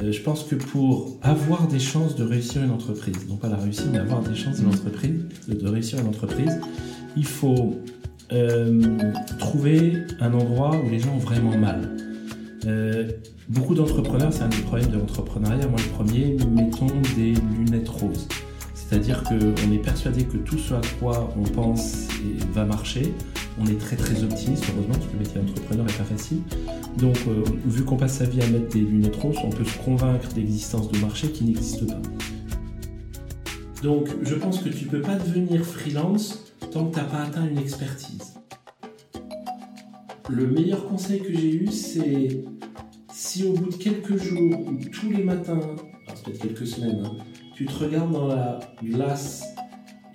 Euh, je pense que pour avoir des chances de réussir une entreprise, non pas la réussir, mais avoir des chances de, réussir une entreprise, il faut euh, trouver un endroit où les gens ont vraiment mal. Euh, beaucoup d'entrepreneurs, c'est un des problèmes de l'entrepreneuriat. Moi, le premier, nous mettons des lunettes roses. C'est-à-dire qu'on est persuadé que tout ce à quoi on pense va marcher. On est très très optimiste, heureusement, parce que le métier d'entrepreneur n'est pas facile. Donc, euh, vu qu'on passe sa vie à mettre des lunettes roses, on peut se convaincre d'existence de marché qui n'existe pas. Donc, je pense que tu ne peux pas devenir freelance tant que tu n'as pas atteint une expertise. Le meilleur conseil que j'ai eu, c'est si au bout de quelques jours ou tous les matins, peut-être quelques semaines, hein, tu te regardes dans la glace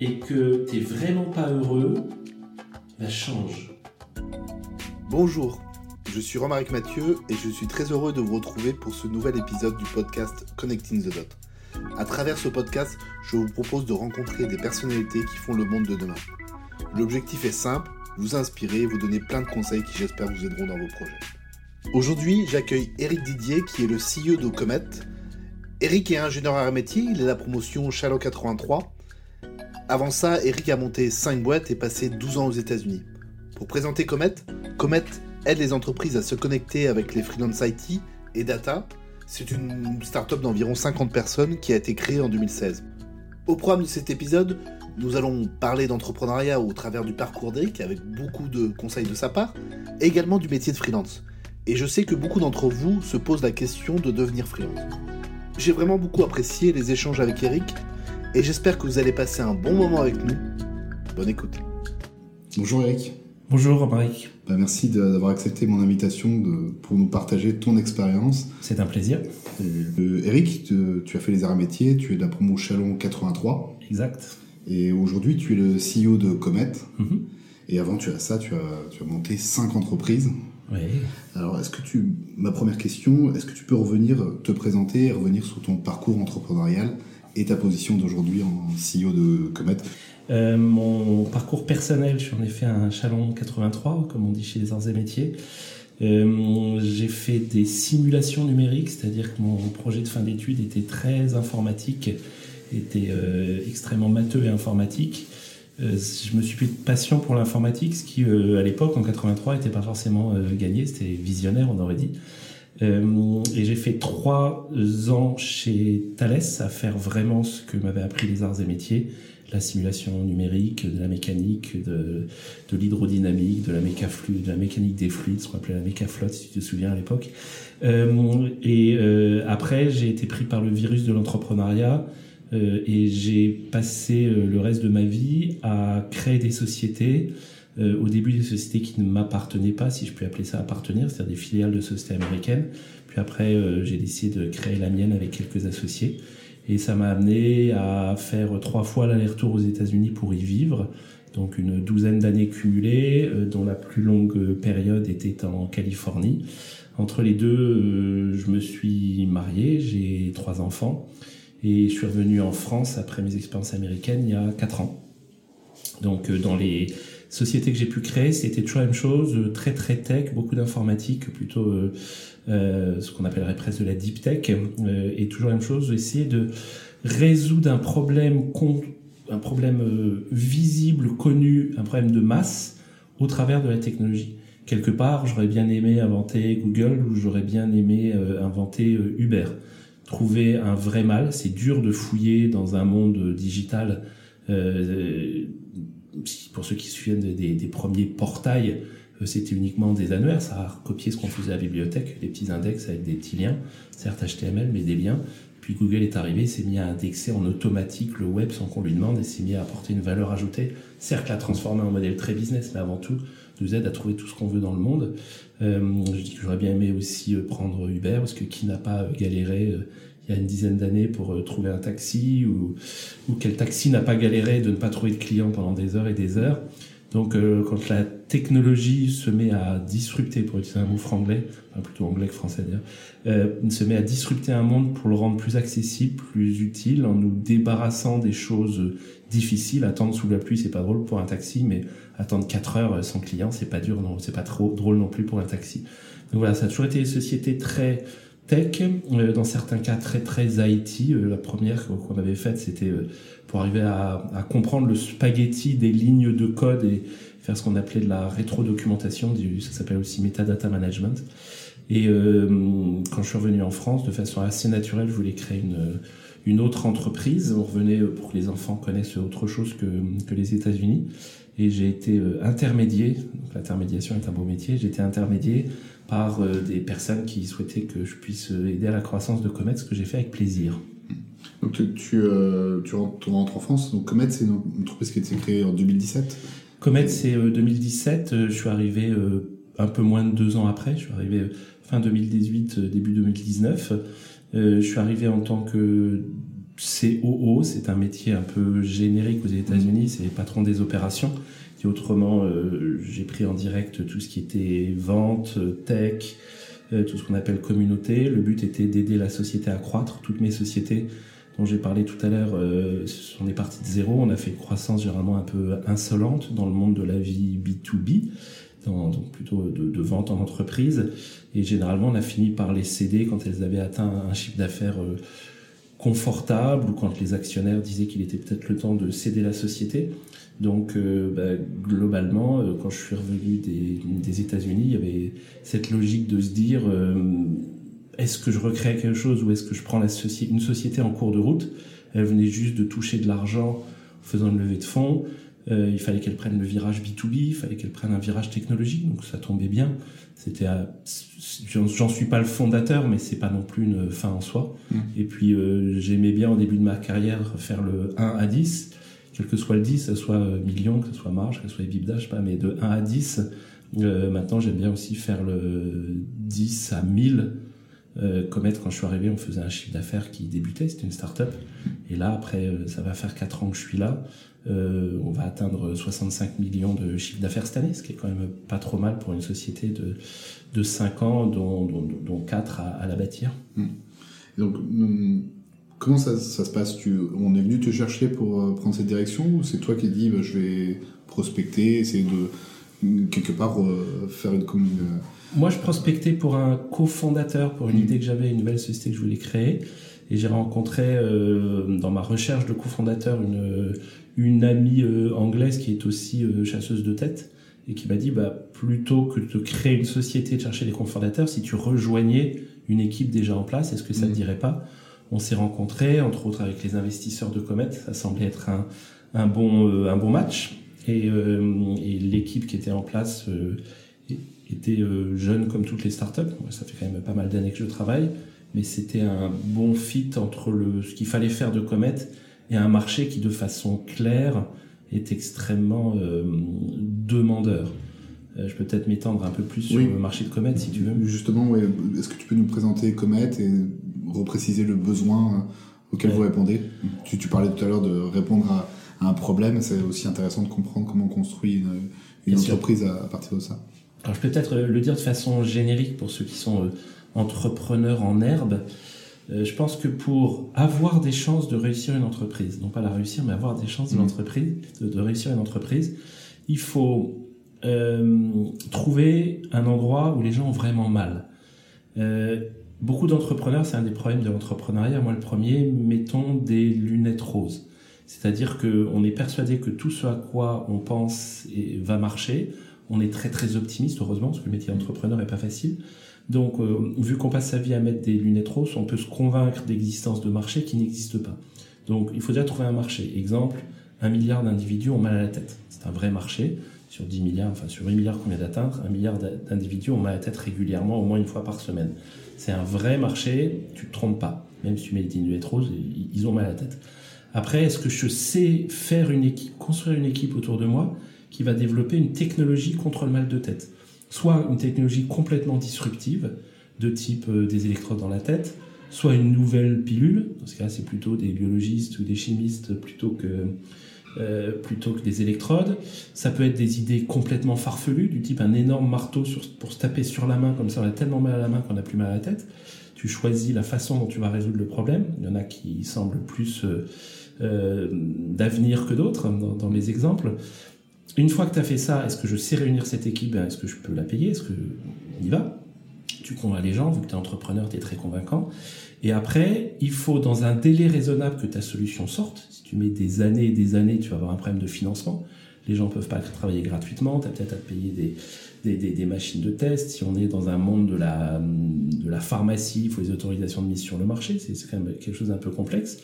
et que tu n'es vraiment pas heureux, bah change. Bonjour, je suis Romaric Mathieu et je suis très heureux de vous retrouver pour ce nouvel épisode du podcast Connecting the Dot. À travers ce podcast, je vous propose de rencontrer des personnalités qui font le monde de demain. L'objectif est simple, vous inspirer vous donner plein de conseils qui j'espère vous aideront dans vos projets. Aujourd'hui, j'accueille Eric Didier qui est le CEO de Comet. Eric est ingénieur à métier, il est la promotion Chalot 83. Avant ça, Eric a monté 5 boîtes et passé 12 ans aux États-Unis. Pour présenter Comet, Comet aide les entreprises à se connecter avec les freelance IT et data. C'est une start-up d'environ 50 personnes qui a été créée en 2016. Au programme de cet épisode, nous allons parler d'entrepreneuriat au travers du parcours d'Eric avec beaucoup de conseils de sa part, également du métier de freelance. Et je sais que beaucoup d'entre vous se posent la question de devenir freelance. J'ai vraiment beaucoup apprécié les échanges avec Eric, et j'espère que vous allez passer un bon moment avec nous. Bonne écoute. Bonjour Eric. Bonjour Romaric. Bah, merci d'avoir accepté mon invitation pour nous partager ton expérience. C'est un plaisir. Euh, Eric, tu as fait les arts métiers, tu es de la promo Chalon 83. Exact. Et aujourd'hui, tu es le CEO de Comet. Mhm. Et avant tu as ça, tu as, tu as monté cinq entreprises. Oui. Alors, est-ce que tu, ma première question, est-ce que tu peux revenir te présenter et revenir sur ton parcours entrepreneurial et ta position d'aujourd'hui en CEO de Comet euh, Mon parcours personnel, j'en ai fait un chalon 83, comme on dit chez les arts et métiers. Euh, j'ai fait des simulations numériques, c'est-à-dire que mon projet de fin d'études était très informatique était euh, extrêmement matheux et informatique. Je me suis pris de passion pour l'informatique, ce qui à l'époque en 83 n'était pas forcément gagné, c'était visionnaire on aurait dit. Et j'ai fait trois ans chez Thales à faire vraiment ce que m'avaient appris les arts et métiers, la simulation numérique, de la mécanique, de, l'hydrodynamique, de la mécafluide, de la mécanique des fluides, ce qu'on appelait la mécaflotte, si tu te souviens à l'époque. et après, j'ai été pris par le virus de l'entrepreneuriat. Euh, et j'ai passé euh, le reste de ma vie à créer des sociétés. Euh, au début, des sociétés qui ne m'appartenaient pas, si je puis appeler ça appartenir, c'est-à-dire des filiales de sociétés américaines. Puis après, j'ai décidé de créer la mienne avec quelques associés. Et ça m'a amené à faire trois fois l'aller-retour aux États-Unis pour y vivre. Donc une douzaine d'années cumulées, dont la plus longue période était en Californie. Entre les deux, je me suis marié, j'ai trois enfants. Et je suis revenu en France après mes expériences américaines il y a 4 ans. Donc euh, dans les sociétés que j'ai pu créer, c'était toujours la même chose, euh, très très tech, beaucoup d'informatique, plutôt euh, ce qu'on appellerait presque de la deep tech, et toujours la même chose, essayer de résoudre un problème, un problème visible, connu, un problème de masse au travers de la technologie. Quelque part, j'aurais bien aimé inventer Google ou j'aurais bien aimé inventer Uber trouver un vrai mal. C'est dur de fouiller dans un monde digital. Euh, pour ceux qui se souviennent des, premiers portails, euh, c'était uniquement des annuaires, ça a recopié ce qu'on faisait à la bibliothèque, des petits index avec des petits liens, certes HTML, mais des liens. Puis Google est arrivé, s'est mis à indexer en automatique le web sans qu'on lui demande et s'est mis à apporter une valeur ajoutée. Certes, l'a transformer en modèle très business, mais avant tout, nous aide à trouver tout ce qu'on veut dans le monde. Euh, je dis que j'aurais bien aimé aussi euh, prendre Uber, parce que qui n'a pas galéré il y a une dizaine d'années pour trouver un taxi, ou, ou quel taxi n'a pas galéré de ne pas trouver de clients pendant des heures et des heures. Donc quand la technologie se met à disrupter, pour utiliser un mot franglais, enfin plutôt anglais que français d'ailleurs, euh, se met à disrupter un monde pour le rendre plus accessible, plus utile, en nous débarrassant des choses difficiles. Attendre sous la pluie, c'est pas drôle pour un taxi, mais attendre 4 heures sans client, c'est pas dur, non, c'est pas trop drôle non plus pour un taxi. Donc voilà, ça a toujours été une société très tech, dans certains cas très très IT. la première qu'on avait faite, c'était pour arriver à, à, comprendre le spaghetti des lignes de code et faire ce qu'on appelait de la rétro-documentation, ça s'appelle aussi metadata management. Et euh, quand je suis revenu en France, de façon assez naturelle, je voulais créer une, une autre entreprise. On revenait pour que les enfants connaissent autre chose que, que les États-Unis. Et j'ai été euh, intermédié, donc l'intermédiation est un beau métier, j'ai été intermédié par euh, des personnes qui souhaitaient que je puisse aider à la croissance de Comet, ce que j'ai fait avec plaisir. Donc tu, tu, tu rentres en France, donc Comet c'est une entreprise qui a été créée en 2017 Comet c'est 2017, je suis arrivé un peu moins de deux ans après, je suis arrivé fin 2018, euh, début 2019. Euh, je suis arrivé en tant que COO, c'est un métier un peu générique aux États-Unis, c'est patron des opérations. Et autrement, euh, j'ai pris en direct tout ce qui était vente, tech, tout ce qu'on appelle communauté. Le but était d'aider la société à croître. Toutes mes sociétés dont j'ai parlé tout à l'heure, on est parti de zéro. On a fait une croissance généralement un peu insolente dans le monde de la vie B2B donc plutôt de, vente en entreprise. Et généralement, on a fini par les céder quand elles avaient atteint un chiffre d'affaires euh, confortable ou quand les actionnaires disaient qu'il était peut-être le temps de céder la société. Donc euh, bah, globalement, euh, quand je suis revenu des, des États-Unis, il y avait cette logique de se dire est-ce que je recrée quelque chose ou est-ce que je prends la une société en cours de route? Elle venait juste de toucher de l'argent en faisant une levée de fonds. Euh, il fallait qu'elle prenne le virage B2B, il fallait qu'elle prenne un virage technologique, donc ça tombait bien. C'était, j'en suis pas le fondateur, mais c'est pas non plus une fin en soi. Mmh. Et puis euh, j'aimais bien au début de ma carrière faire le 1 à 10, quel que soit le 10, que ce soit million, que ce soit marge, que ce soit EBITDA, je sais pas, mais de 1 à 10. Euh, maintenant, j'aime bien aussi faire le 10 à 1000. Euh, Comet, quand je suis arrivé, on faisait un chiffre d'affaires qui débutait, c'était une start-up. Et là, après, euh, ça va faire 4 ans que je suis là. Euh, on va atteindre 65 millions de chiffre d'affaires cette année, ce qui est quand même pas trop mal pour une société de, de 5 ans, dont, dont, 4 à, la bâtir. Mmh. Donc, mmh, comment ça, ça se passe? Tu, On est venu te chercher pour euh, prendre cette direction ou c'est toi qui dis bah, je vais prospecter, essayer de quelque part euh, faire une commune Moi, je prospectais pour un cofondateur, pour une mmh. idée que j'avais, une nouvelle société que je voulais créer. Et j'ai rencontré dans ma recherche de cofondateur une, une amie euh, anglaise qui est aussi euh, chasseuse de tête et qui m'a dit bah, plutôt que de créer une société de chercher des cofondateurs, si tu rejoignais une équipe déjà en place, est-ce que ça ne te mm. dirait pas? On s'est rencontrés, entre autres avec les investisseurs de Comet, ça semblait être un, un bon, euh, un bon match. Et, et l'équipe qui était en place était jeune comme toutes les startups. Ça fait quand même pas mal d'années que je travaille, mais c'était un bon fit entre le, ce qu'il fallait faire de Comet et un marché qui de façon claire est extrêmement euh, demandeur. Euh, je peux peut-être m'étendre un peu plus sur le marché de Comet si tu veux. Justement, est-ce que tu peux nous présenter Comet et repréciser le besoin auquel vous répondez? Tu, tu, parlais tout à l'heure de répondre à, un problème, c'est aussi intéressant de comprendre comment on construit une, entreprise à, partir de ça. Alors je peux peut-être le dire de façon générique pour ceux qui sont euh, entrepreneurs en herbe. Euh, je pense que pour avoir des chances de réussir une entreprise, non pas la réussir, mais avoir des chances de, mmh. l'entreprise, de, réussir une entreprise, il faut euh, trouver un endroit où les gens ont vraiment mal. Euh, beaucoup d'entrepreneurs, c'est un des problèmes de l'entrepreneuriat. Moi, le premier, mettons des lunettes roses. C'est-à-dire qu'on est persuadé que tout ce à quoi on pense va marcher. On est très très optimiste, heureusement, parce que le métier d'entrepreneur n'est pas facile. Donc, euh, vu qu'on passe sa vie à mettre des lunettes roses, on peut se convaincre d'existence de marchés qui n'existent pas. Donc, il faut déjà trouver un marché. Exemple, un milliard d'individus ont mal à la tête. C'est un vrai marché. Sur 10 milliards, enfin sur 8 milliards qu'on vient d'atteindre, un milliard d'individus ont mal à la tête régulièrement, au moins une fois par semaine. C'est un vrai marché, tu te trompes pas. Même si tu mets des lunettes roses, ils ont mal à la tête. Après, est-ce que je sais faire une équipe, construire une équipe autour de moi qui va développer une technologie contre le mal de tête? Soit une technologie complètement disruptive, de type euh, des électrodes dans la tête, soit une nouvelle pilule, dans ce cas c'est plutôt des biologistes ou des chimistes plutôt que, euh, plutôt que des électrodes. Ça peut être des idées complètement farfelues, du type un énorme marteau pour se taper sur la main, comme ça on a tellement mal à la main qu'on n'a plus mal à la tête. Tu choisis la façon dont tu vas résoudre le problème. Il y en a qui semblent plus euh, d'avenir que d'autres dans, dans mes exemples. Une fois que tu as fait ça, est-ce que je sais réunir cette équipe? Ben, Est-ce que je peux la payer? Est-ce qu'on y va? Tu convaincs les gens, vu que tu es entrepreneur, tu es très convaincant. Et après, il faut dans un délai raisonnable que ta solution sorte. Si tu mets des années et des années, tu vas avoir un problème de financement. Les gens peuvent pas travailler gratuitement, tu as peut-être à te payer des, des, machines de test. Si on est dans un monde de la, de la pharmacie, il faut les autorisations de mise sur le marché. C'est quand même quelque chose d'un peu complexe.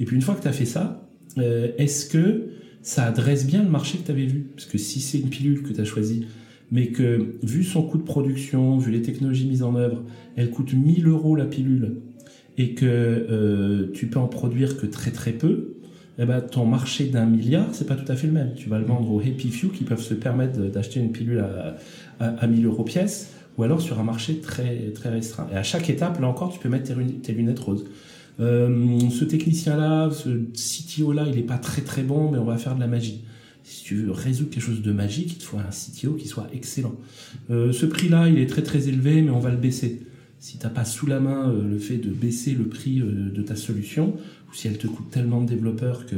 Et puis une fois que tu as fait ça, euh, est-ce que ça adresse bien le marché que tu avais vu? Parce que si c'est une pilule que tu as choisie, mais que vu son coût de production, vu les technologies mises en œuvre, elle coûte 1000 euros la pilule et que euh, tu peux en produire que très très peu, eh ben, ton marché d'un milliard, c'est pas tout à fait le même. Tu vas le vendre aux happy few qui peuvent se permettre d'acheter une pilule à, à, à 1000 euros pièce, ou alors sur un marché très, très restreint. Et à chaque étape, là encore, tu peux mettre tes, tes lunettes roses. Euh, ce technicien-là, ce CTO-là, il est pas très très bon, mais on va faire de la magie. Si tu veux résoudre quelque chose de magique, il te faut un CTO qui soit excellent. Euh, ce prix-là, il est très très élevé, mais on va le baisser. Si t'as pas sous la main euh, le fait de baisser le prix euh, de ta solution, ou si elle te coûte tellement de développeurs que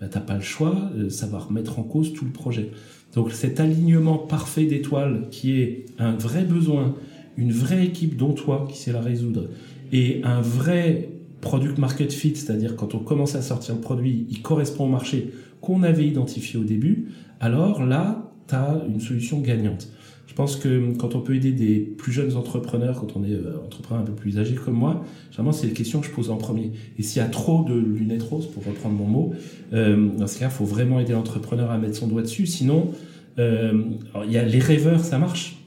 bah, t'as pas le choix, euh, ça va remettre en cause tout le projet. Donc cet alignement parfait d'étoiles qui est un vrai besoin, une vraie équipe dont toi qui sait la résoudre, et un vrai product market fit, c'est-à-dire quand on commence à sortir le produit, il correspond au marché qu'on avait identifié au début, alors là, tu as une solution gagnante. Je pense que quand on peut aider des plus jeunes entrepreneurs, quand on est euh, entrepreneur un peu plus âgé comme moi, généralement c'est les questions que je pose en premier. Et s'il y a trop de lunettes roses, pour reprendre mon mot, euh, dans ce cas, il faut vraiment aider l'entrepreneur à mettre son doigt dessus. Sinon, euh, il y a les rêveurs, ça marche.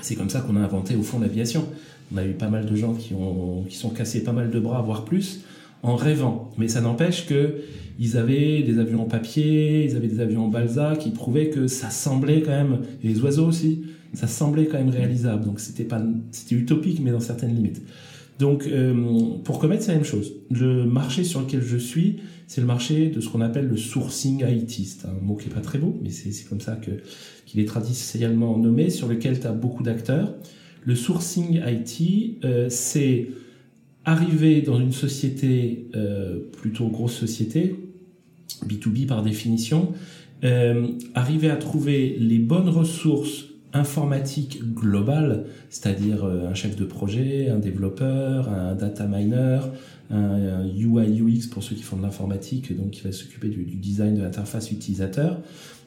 C'est comme ça qu'on a inventé au fond l'aviation. On a eu pas mal de gens qui ont qui sont cassés pas mal de bras, voire plus, en rêvant. Mais ça n'empêche que ils avaient des avions en papier, ils avaient des avions en balsa qui prouvaient que ça semblait quand même, et les oiseaux aussi, ça semblait quand même réalisable. Donc c'était pas, c'était utopique, mais dans certaines limites. Donc euh, pour commettre, c'est la même chose. Le marché sur lequel je suis, c'est le marché de ce qu'on appelle le sourcing IT. C'est un mot qui est pas très beau, mais c'est comme ça que qu'il est traditionnellement nommé, sur lequel tu as beaucoup d'acteurs. Le sourcing IT, euh, c'est arriver dans une société, euh, plutôt grosse société, B2B par définition, euh, arriver à trouver les bonnes ressources informatiques globales, c'est-à-dire euh, un chef de projet, un développeur, un data miner, un, UI UX pour ceux qui font de l'informatique, donc qui va s'occuper du, du, design de l'interface utilisateur,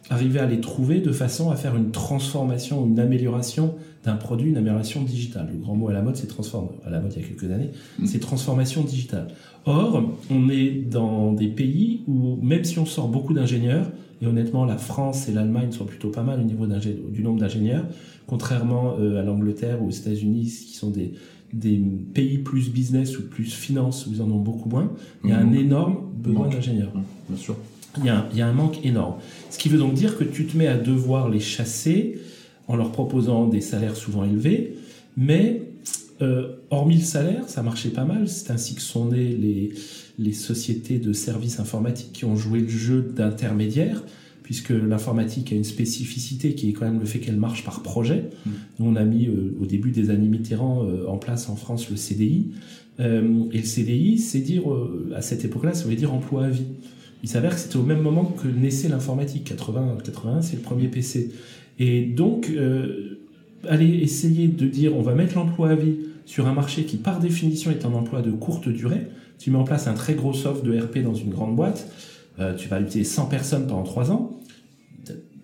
arriver à les trouver de façon à faire une transformation, une amélioration d'un produit, une amélioration digitale. Le grand mot à la mode, c'est transforme. À la mode il y a quelques années, mmh. c'est transformation digitale. Or, on est dans des pays où même si on sort beaucoup d'ingénieurs, et honnêtement, la France et l'Allemagne sont plutôt pas mal au niveau du nombre d'ingénieurs, contrairement euh, à l'Angleterre ou aux États-Unis, qui sont des, des pays plus business ou plus finance où ils en ont beaucoup moins. Il y a un mmh. énorme besoin d'ingénieurs. Bien sûr. Il y, a un, il y a un manque énorme. Ce qui veut donc dire que tu te mets à devoir les chasser en leur proposant des salaires souvent élevés, mais euh, hormis le salaire, ça marchait pas mal. C'est ainsi que sont nées les, les sociétés de services informatiques qui ont joué le jeu d'intermédiaire, puisque l'informatique a une spécificité qui est quand même le fait qu'elle marche par projet. Mmh. Nous, on a mis euh, au début des années Mitterrand euh, en place en France le CDI. Euh, et le CDI, c'est dire, euh, à cette époque-là, ça voulait dire emploi à vie. Il s'avère que c'était au même moment que naissait l'informatique. 80, 81, c'est le premier PC. Et donc, euh, aller essayer de dire on va mettre l'emploi à vie sur un marché qui par définition est un emploi de courte durée. Tu mets en place un très gros soft de RP dans une grande boîte, euh, tu vas utiliser 100 personnes pendant 3 ans.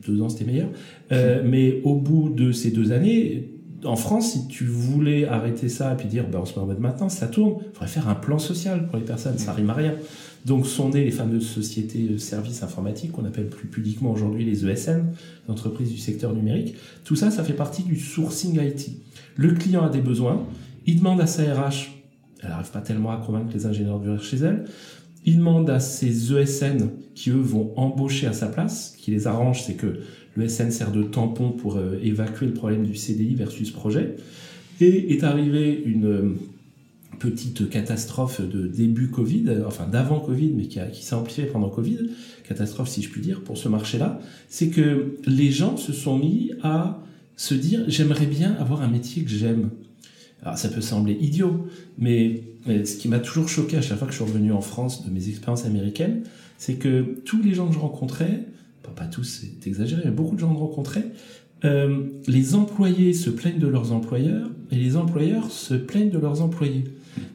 Deux ans c'était meilleur. Euh, mais au bout de ces deux années, en France, si tu voulais arrêter ça et puis dire ben, on se met en mode maintenant, ça tourne, il faudrait faire un plan social pour les personnes, ça rime à rien. Donc sont nées les fameuses sociétés de services informatiques qu'on appelle plus pudiquement aujourd'hui les ESN, les entreprises du secteur numérique. Tout ça, ça fait partie du sourcing IT. Le client a des besoins, il demande à sa RH, elle n'arrive pas tellement à convaincre les ingénieurs de chez elle, il demande à ses ESN qui eux vont embaucher à sa place, qui les arrange, c'est que l'ESN sert de tampon pour euh, évacuer le problème du CDI versus projet. Et est arrivée une petite catastrophe de début Covid, enfin d'avant Covid, mais qui, s'est amplifiée pendant Covid, catastrophe si je puis dire, pour ce marché-là, c'est que les gens se sont mis à se dire j'aimerais bien avoir un métier que j'aime. Alors ça peut sembler idiot, mais, ce qui m'a toujours choqué à chaque fois que je suis revenu en France de mes expériences américaines, c'est que tous les gens que je rencontrais, pas, pas tous, c'est exagéré, mais beaucoup de gens que je rencontrais, euh, les employés se plaignent de leurs employeurs et les employeurs se plaignent de leurs employés.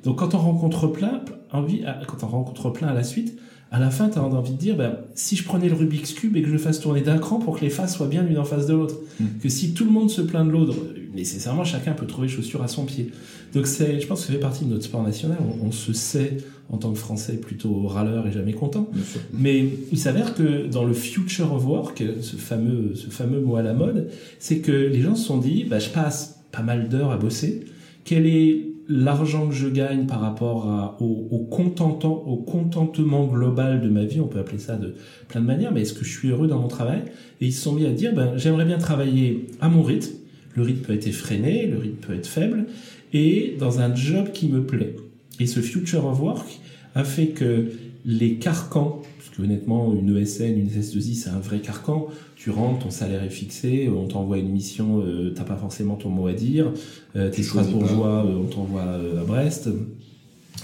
Donc quand on rencontre plein, envie, quand on rencontre plein à la suite, à la fin, tu as envie de dire, ben, si je prenais le Rubik's Cube et que je le fasse tourner d'un cran pour que les faces soient bien l'une en face de l'autre, Mm. que si tout le monde se plaint de l'autre, nécessairement chacun peut trouver chaussure à son pied. Donc c'est, je pense que ça fait partie de notre sport national. On, on se sait en tant que Français plutôt râleur et jamais content. Mais il s'avère que dans le future of work, ce fameux, ce fameux mot à la mode, c'est que les gens se sont dit, bah, je passe pas mal d'heures à bosser. Quel est l'argent que je gagne par rapport à, au, au, contentant, au contentement global de ma vie On peut appeler ça de plein de manières, mais est-ce que je suis heureux dans mon travail? Et ils se sont mis à dire, ben, j'aimerais bien travailler à mon rythme. Le rythme peut être effréné, le rythme peut être faible, et dans un job qui me plaît. Et ce future of work a fait que les carcans, parce que honnêtement, une ESN, une SS2I, c'est un vrai carcan. Tu rentres, ton salaire est fixé, on t'envoie une mission, euh, t'as pas forcément ton mot à dire. Euh, T'es Strasbourgeois, euh, on t'envoie euh, à Brest.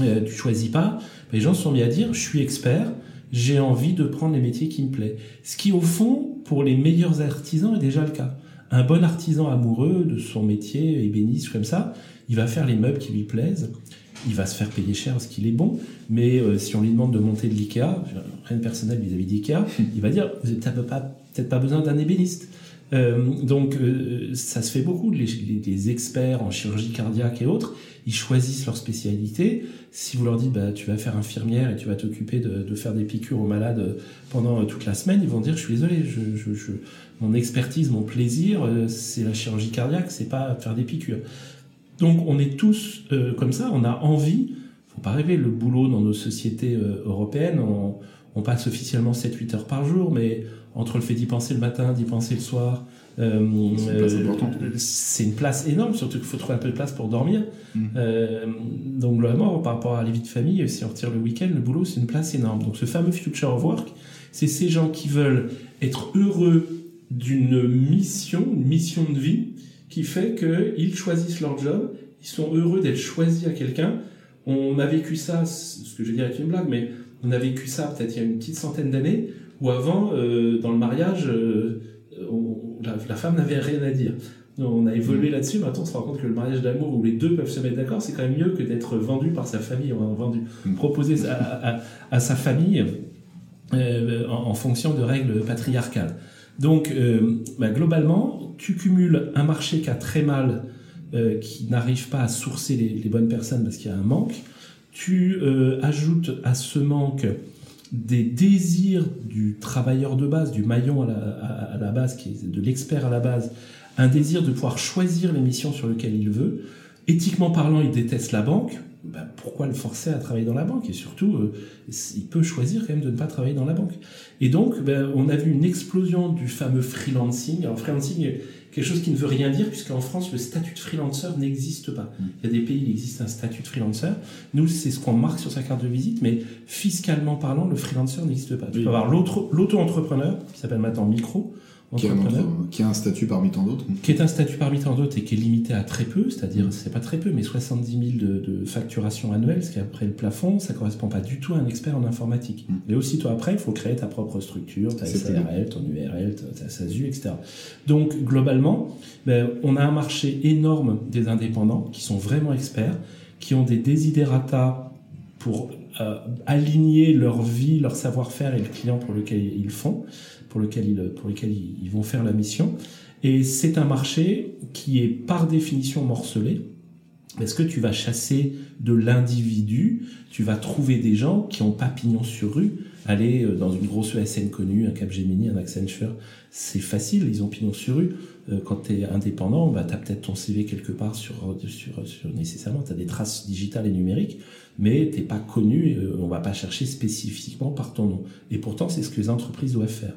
Euh, tu choisis pas. Les gens se sont mis à dire, je suis expert, j'ai envie de prendre les métiers qui me plaisent. Ce qui, au fond, pour les meilleurs artisans, est déjà le cas. Un bon artisan amoureux de son métier, ébéniste comme ça, il va faire les meubles qui lui plaisent il va se faire payer cher parce qu'il est bon, mais euh, si on lui demande de monter de l'IKEA, rien de personnel vis-à-vis d'IKEA, il va dire vous n'avez peut-être pas besoin d'un ébéniste. Euh, donc euh, ça se fait beaucoup, les, experts en chirurgie cardiaque et autres, ils choisissent leur spécialité. Si vous leur dites bah, tu vas faire infirmière et tu vas t'occuper de, de, faire des piqûres aux malades pendant toute la semaine, ils vont dire je suis désolé, je, je, je, mon expertise, mon plaisir, c'est la chirurgie cardiaque, c'est pas faire des piqûres. Donc on est tous euh, comme ça, on a envie, faut pas rêver, le boulot dans nos sociétés euh, européennes, on, on, passe officiellement 7-8 heures par jour, mais entre le fait d'y penser le matin, d'y penser le soir, euh, c'est une, une, place énorme, surtout qu'il faut trouver un peu de place pour dormir. Mmh. donc globalement, par rapport à la vie de famille, si on retire le week-end, le boulot, c'est une place énorme. Donc ce fameux future of work, c'est ces gens qui veulent être heureux d'une mission, une mission de vie, qui fait qu'ils choisissent leur job, ils sont heureux d'être choisis à quelqu'un. On a vécu ça, ce que je vais dire est une blague, mais on a vécu ça peut-être il y a une petite centaine d'années, où avant, euh, dans le mariage, euh, on, la, la, femme n'avait rien à dire. On a évolué là-dessus, maintenant on se rend compte que le mariage d'amour où les deux peuvent se mettre d'accord, c'est quand même mieux que d'être vendu par sa famille, vendu, proposé à, à, à sa famille euh, en, en, fonction de règles patriarcales. Donc, euh, bah, globalement, tu cumules un marché qui a très mal, euh, qui n'arrive pas à sourcer les, les bonnes personnes parce qu'il y a un manque. Tu euh, ajoutes à ce manque des désirs du travailleur de base, du maillon à la, à, à la base, qui est de l'expert à la base, un désir de pouvoir choisir les missions sur lesquelles il veut. Éthiquement parlant, il déteste la banque. Ben, pourquoi le forcer à travailler dans la banque Et surtout, euh, il peut choisir quand même de ne pas travailler dans la banque. Et donc, ben, on a vu une explosion du fameux freelancing. Alors, freelancing quelque chose qui ne veut rien dire, puisqu'en France, le statut de freelancer n'existe pas. Il y a des pays où il existe un statut de freelancer. Nous, c'est ce qu'on marque sur sa carte de visite, mais fiscalement parlant, le freelancer n'existe pas. Tu Oui. peux avoir l'auto-entrepreneur, qui s'appelle maintenant micro, Qui a, qui a un statut parmi tant d'autres. qui est un statut parmi tant d'autres et qui est limité à très peu, c'est-à-dire c'est pas très peu, mais 70 000 de, de facturation annuelle, ce qui est après le plafond, ça correspond pas du tout à un expert en informatique. Mm. Mais aussitôt après, il faut créer ta propre structure, ta SARL, ton URL, ta, ta SASU, etc. Donc globalement, ben, on a un marché énorme des indépendants qui sont vraiment experts, qui ont des desiderata pour euh, aligner leur vie, leur savoir-faire et le client pour lequel ils font, pour lequel ils, pour lequel ils, vont faire la mission. Et c'est un marché qui est par définition morcelé, parce que tu vas chasser de l'individu, tu vas trouver des gens qui ont pas pignon sur rue, aller euh, dans une grosse ESN connue, un Capgemini, un Accenture, c'est facile, ils ont pignon sur rue. Euh, Quand tu es indépendant, bah, tu as peut-être ton CV quelque part sur, sur, sur nécessairement, tu as des traces digitales et numériques, mais t'es pas connu, euh, on va pas chercher spécifiquement par ton nom. Et pourtant, c'est ce que les entreprises doivent faire.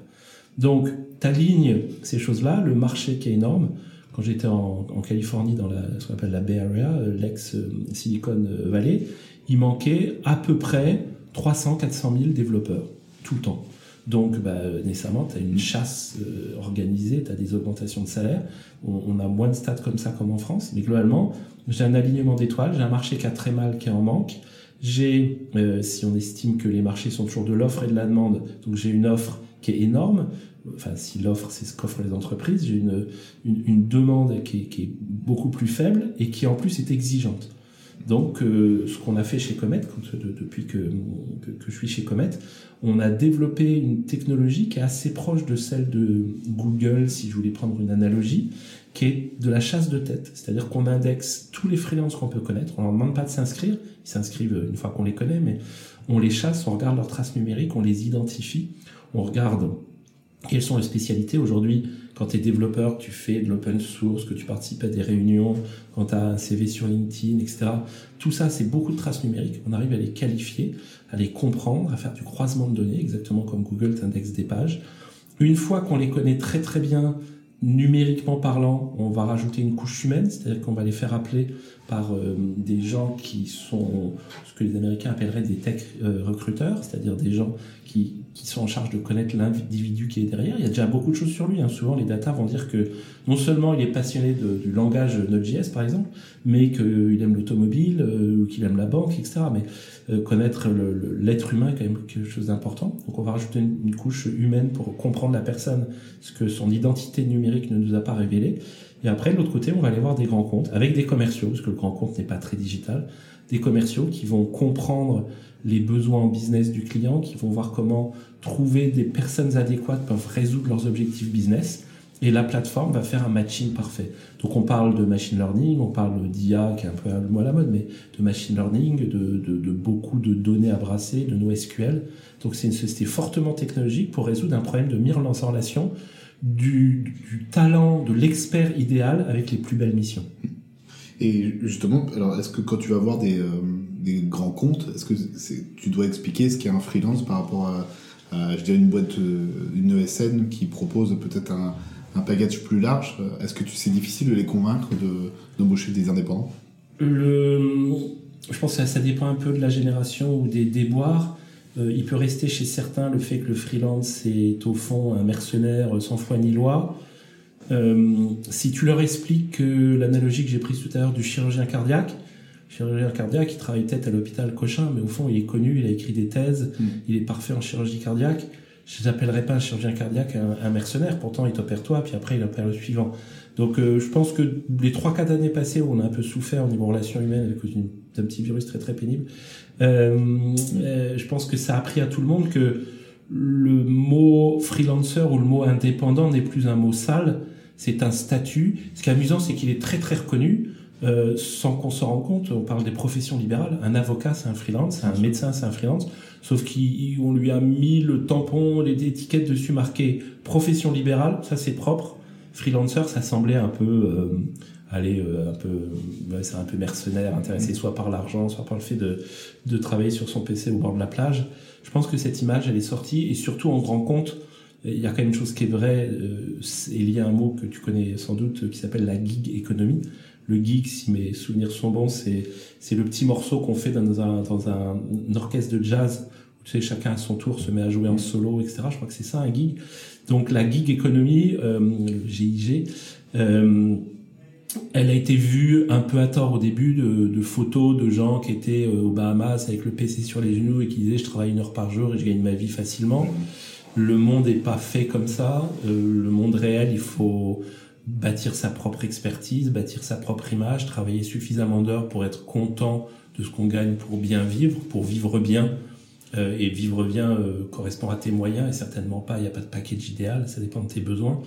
Donc, tu alignes ces choses-là, le marché qui est énorme. Quand j'étais en, en Californie, dans la, ce qu'on appelle la Bay Area, l'ex-Silicon Valley, il manquait à peu près 300-400 000 développeurs, tout le temps. Donc, bah, nécessairement, tu as une chasse euh, organisée, tu as des augmentations de salaire. On, on, a moins de stats comme ça comme en France, mais globalement, j'ai un alignement d'étoiles, j'ai un marché qui a très mal, qui est en manque. J'ai, euh, si on estime que les marchés sont toujours de l'offre et de la demande, donc j'ai une offre qui est énorme. enfin si l'offre c'est ce qu'offrent les entreprises, j'ai une, une, demande qui est, qui est, beaucoup plus faible et qui en plus est exigeante. Donc euh, ce qu'on a fait chez Comet, depuis que, je suis chez Comet, on a développé une technologie qui est assez proche de celle de Google, si je voulais prendre une analogie, qui est de la chasse de tête. C'est-à-dire qu'on indexe tous les freelances qu'on peut connaître, on leur demande pas de s'inscrire, ils s'inscrivent une fois qu'on les connaît, mais on les chasse, on regarde leurs traces numériques, on les identifie, on regarde quelles sont les spécialités. Aujourd'hui quand tu es développeur, tu fais de l'open source, que tu participes à des réunions, quand tu as un CV sur LinkedIn, etc. Tout ça, c'est beaucoup de traces numériques. On arrive à les qualifier, à les comprendre, à faire du croisement de données, exactement comme Google t'indexe des pages. Une fois qu'on les connaît très très bien, numériquement parlant, on va rajouter une couche humaine, c'est-à-dire qu'on va les faire appeler par euh, des gens qui sont ce que les Américains appelleraient des tech euh, recruteurs, c'est-à-dire des gens qui, sont en charge de connaître l'individu qui est derrière. Il y a déjà beaucoup de choses sur lui. Hein. Souvent, les data vont dire que non seulement il est passionné du langage Node.js, par exemple, mais qu'il aime l'automobile, euh, qu'il aime la banque, etc. euh, connaître l'être humain est quand même quelque chose d'important. Donc, on va rajouter une, couche humaine pour comprendre la personne, ce que son identité numérique ne nous a pas révélé. Et après, de l'autre côté, on va aller voir des grands comptes avec des commerciaux, parce que le grand compte n'est pas très digital, des commerciaux qui vont comprendre les besoins en business du client, qui vont voir comment trouver des personnes adéquates peuvent résoudre leurs objectifs business. Et la plateforme va faire un matching parfait. Donc on parle de machine learning, on parle d'IA qui est un peu le à la mode, mais de machine learning, de, beaucoup de données à brasser, de NoSQL. Donc c'est une société fortement technologique pour résoudre un problème de mise en relation du, talent, de l'expert idéal avec les plus belles missions. Et justement, alors est-ce que quand tu vas voir des, euh, grands comptes, est-ce que tu dois expliquer ce qu'est un freelance par rapport à, je dirais, une boîte, euh, une ESN qui propose peut-être un, un, package plus large Est-ce que c'est difficile de les convaincre d'embaucher des indépendants? Le, Je pense que ça, dépend un peu de la génération ou des déboires. Euh, il peut rester chez certains le fait que le freelance est au fond un mercenaire sans foi ni loi. Euh, si tu leur expliques que l'analogie que j'ai prise tout à l'heure du chirurgien cardiaque, chirurgien cardiaque, il travaille peut-être à l'hôpital Cochin, mais au fond, il est connu, il a écrit des thèses, mm. il est parfait en chirurgie cardiaque. Je n'appellerais pas un chirurgien cardiaque un, mercenaire, pourtant il t'opère toi, puis après il opère le suivant. Donc euh, je pense que les trois quatre années passées où on a un peu souffert au niveau relations humaines à cause d'un petit virus très très pénible, euh, euh, je pense que ça a appris à tout le monde que le mot freelancer ou le mot indépendant n'est plus un mot sale, c'est un statut. Ce qui est amusant, c'est qu'il est très très reconnu. Sans qu'on s'en rende compte, on parle des professions libérales. Un avocat, c'est un freelance, un médecin, c'est un freelance. Sauf qu'on lui a mis le tampon, les étiquettes dessus marquées profession libérale, ça c'est propre. Freelancer, ça semblait un peu, euh, aller euh, un peu, c'est un peu mercenaire, intéressé soit par l'argent, soit par le fait de, de travailler sur son PC au bord de la plage. Je pense que cette image, elle est sortie et surtout on se rend compte il y a quand même une chose qui est vraie, euh, il y a un mot que tu connais sans doute qui s'appelle la gig économie. Le gig, si mes souvenirs sont bons, c'est c'est le petit morceau qu'on fait dans un dans un, orchestre de jazz. Où, tu sais, chacun à son tour se met à jouer en solo, etc. Je crois que c'est ça un gig. Donc la gig économie, euh, GIG. Euh, elle a été vue un peu à tort au début de, de photos de gens qui étaient euh, aux Bahamas avec le PC sur les genoux et qui disaient je travaille une heure par jour et je gagne ma vie facilement. Le monde n'est pas fait comme ça. Euh, le monde réel, il faut bâtir sa propre expertise, bâtir sa propre image, travailler suffisamment d'heures pour être content de ce qu'on gagne pour bien vivre, pour vivre bien. Euh, et vivre bien euh, correspond à tes moyens et certainement pas, il n'y a pas de package idéal, ça dépend de tes besoins.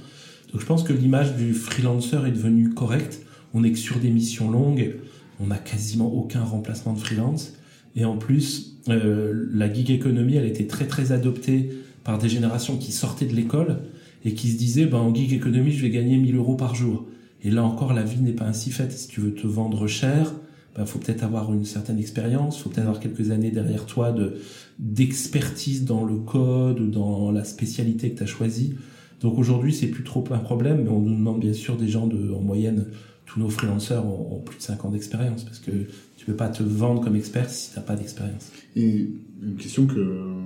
Donc je pense que l'image du freelancer est devenue correcte. On est que sur des missions longues, on n'a quasiment aucun remplacement de freelance. Et en plus, la gig economy, elle a été très très adoptée par des générations qui sortaient de l'école et qui se disaient, ben, en gig économie, je vais gagner 1000 euros par jour. Et là encore, la vie n'est pas ainsi faite. Si tu veux te vendre cher, ben, faut peut-être avoir une certaine expérience, faut peut-être avoir quelques années derrière toi de, d'expertise dans le code, dans la spécialité que tu as choisie. Donc aujourd'hui, c'est plus trop un problème, mais on nous demande bien sûr des gens de, en moyenne, tous nos freelancers ont, plus de 5 ans d'expérience parce que tu peux pas te vendre comme expert si tu n'as pas d'expérience. Et une question que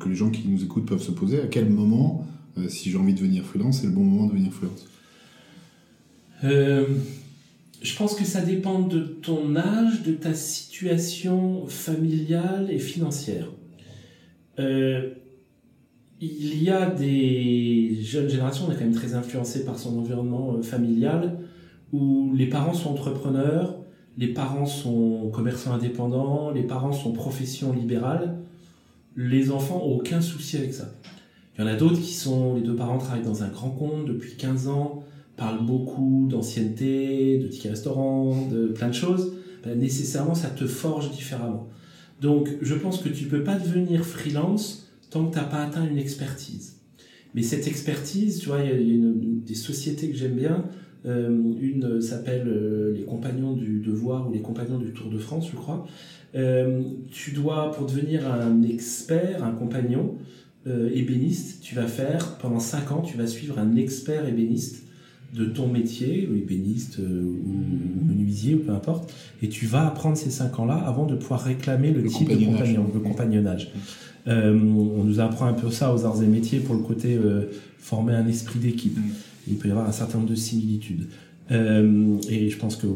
que les gens qui nous écoutent peuvent se poser. À quel moment, si j'ai envie de devenir freelance, c'est le bon moment de devenir freelance euh, Je pense que ça dépend de ton âge, de ta situation familiale et financière. Euh, il y a des jeunes générations, on est quand même très influencé par son environnement euh, familial, où les parents sont entrepreneurs, les parents sont commerçants indépendants, les parents sont profession libérale. Les enfants ont aucun souci avec ça. Il y en a d'autres qui sont, les deux parents travaillent dans un grand compte depuis 15 ans, parlent beaucoup d'ancienneté, de tickets restaurants, de plein de choses. Ben, nécessairement, ça te forge différemment. Donc, je pense que tu peux pas devenir freelance tant que tu n'as pas atteint une expertise. Mais cette expertise, tu vois, il y a, des sociétés que j'aime bien. Euh, une s'appelle euh, les Compagnons du Devoir ou les Compagnons du Tour de France, je crois. Euh, tu dois, pour devenir un expert, un compagnon ébéniste, tu vas faire, pendant 5 ans, tu vas suivre un expert ébéniste de ton métier, ébéniste ou menuisier, ou peu importe, et tu vas apprendre ces 5 ans-là avant de pouvoir réclamer le, type de compagnon, le compagnonnage. Euh, on nous apprend un peu ça aux arts et métiers pour le côté euh, former un esprit d'équipe. Il peut y avoir un certain nombre de similitudes. Euh, et je pense que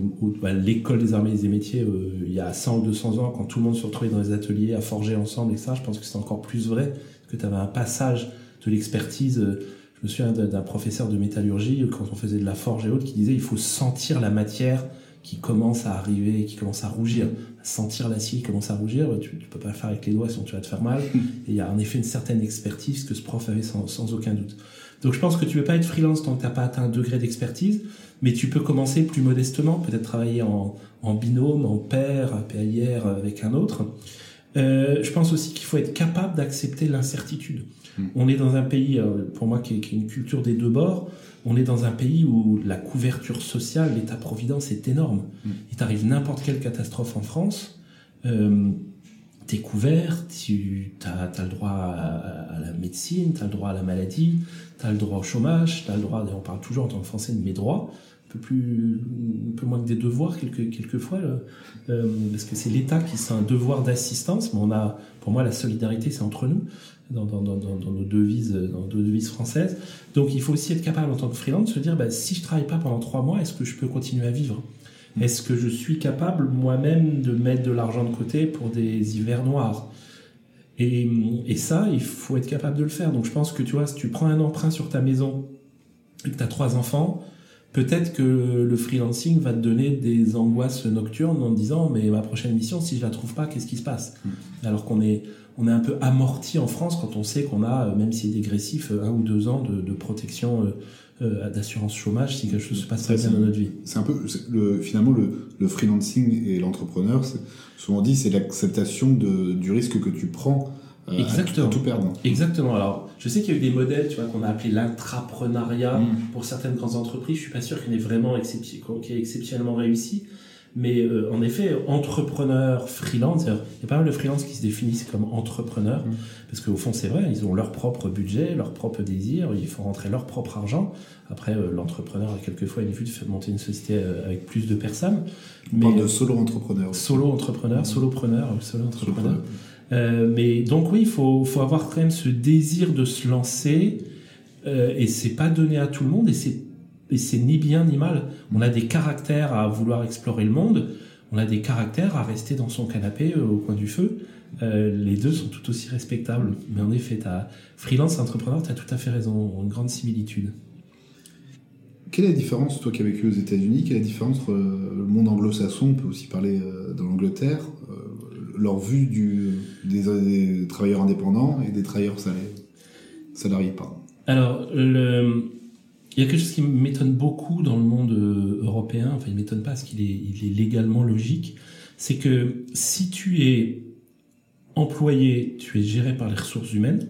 bah, l'école des armées et des métiers, il y a 100 ou 200 ans, quand tout le monde se retrouvait dans les ateliers à forger ensemble et ça, je pense que c'est encore plus vrai, que tu avais un passage de l'expertise. je me souviens d'un professeur de métallurgie, quand on faisait de la forge et autres, qui disait il faut sentir la matière qui commence à arriver, qui commence à rougir, sentir l'acier qui commence à rougir, tu, tu peux pas le faire avec les doigts sinon tu vas te faire mal. Et il y a en effet une certaine expertise que ce prof avait sans, sans aucun doute. Donc je pense que tu peux pas être freelance tant que t'as pas atteint un degré d'expertise, mais tu peux commencer plus modestement, peut-être travailler en, en binôme, en pair, PAIR avec un autre. Euh, je pense aussi qu'il faut être capable d'accepter l'incertitude. Hmm. On est dans un pays, euh, pour moi, qui est, qui est une culture des deux bords on est dans un pays où la couverture sociale, l'État-providence est énorme. Mm. Il t'arrive n'importe quelle catastrophe en France, euh, t'es couvert, tu as, le droit à, la médecine, tu as le droit à la maladie, tu as le droit au chômage, tu as le droit, on parle toujours en tant que français de mes droits, peu, plus, un peu moins que des devoirs quelques, quelquefois, euh, parce que c'est l'État qui sent un devoir d'assistance, mais on a, pour moi, la solidarité, c'est entre nous dans, nos devises, dans nos devises françaises. Donc il faut aussi être capable en tant que freelance de se dire bah, si je travaille pas pendant trois mois, est-ce que je peux continuer à vivre? Est-ce que je suis capable moi-même de mettre de l'argent de côté pour des hivers noirs? Et, et, ça, il faut être capable de le faire. Donc je pense que tu vois, si tu prends un emprunt sur ta maison et que tu as trois enfants, peut-être que le freelancing va te donner des angoisses nocturnes en te disant mais ma prochaine mission, si je la trouve pas, qu'est-ce qui se passe? Mm. Alors qu'on est on est un peu amorti en France quand on sait qu'on a, euh, même si c'est dégressif, euh, un ou deux ans de, protection euh, d'assurance chômage si quelque chose se passe très bien dans notre vie. C'est un peu, le, finalement, le, freelancing et l'entrepreneur, souvent dit, c'est l'acceptation du risque que tu prends. Exactement. tout, perdre. Exactement. Alors, je sais qu'il y a eu des modèles, tu vois, qu'on a appelé l'intrapreneuriat mm. pour certaines grandes entreprises. Je suis pas sûr qu'il ait vraiment exceptionnellement réussi. Mais euh, en effet, entrepreneur, freelance, il y a pas mal de freelance qui se définissent comme entrepreneurs, mm. parce qu'au fond, c'est vrai, ils ont leur propre budget, leur propre désir, ils font rentrer leur propre argent. Après, euh, l'entrepreneur a quelquefois une vue de faire monter une société euh, avec plus de personnes. On mais, parle de solo-entrepreneur. Solo-entrepreneur, solopreneur, solo-entrepreneur. Mais donc oui, il faut, avoir quand même ce désir de se lancer, et c'est pas donné à tout le monde, et c'est et ni bien ni mal. On a des caractères à vouloir explorer le monde, on a des caractères à rester dans son canapé euh, au coin du feu. Euh, les deux sont tout aussi respectables. Mais en effet, as freelance, entrepreneur, tu as tout à fait raison, une grande similitude. Quelle est la différence, toi qui as vécu aux États-Unis, quelle est la différence entre euh, le monde anglo-saxon, on peut aussi parler dans l'Angleterre, leur vue des, travailleurs indépendants et des travailleurs salariés, salariés pardon. Alors, il y a quelque chose qui m'étonne beaucoup dans le monde euh, européen, enfin il m'étonne pas parce qu'il est, légalement logique, c'est que si tu es employé, tu es géré par les ressources humaines,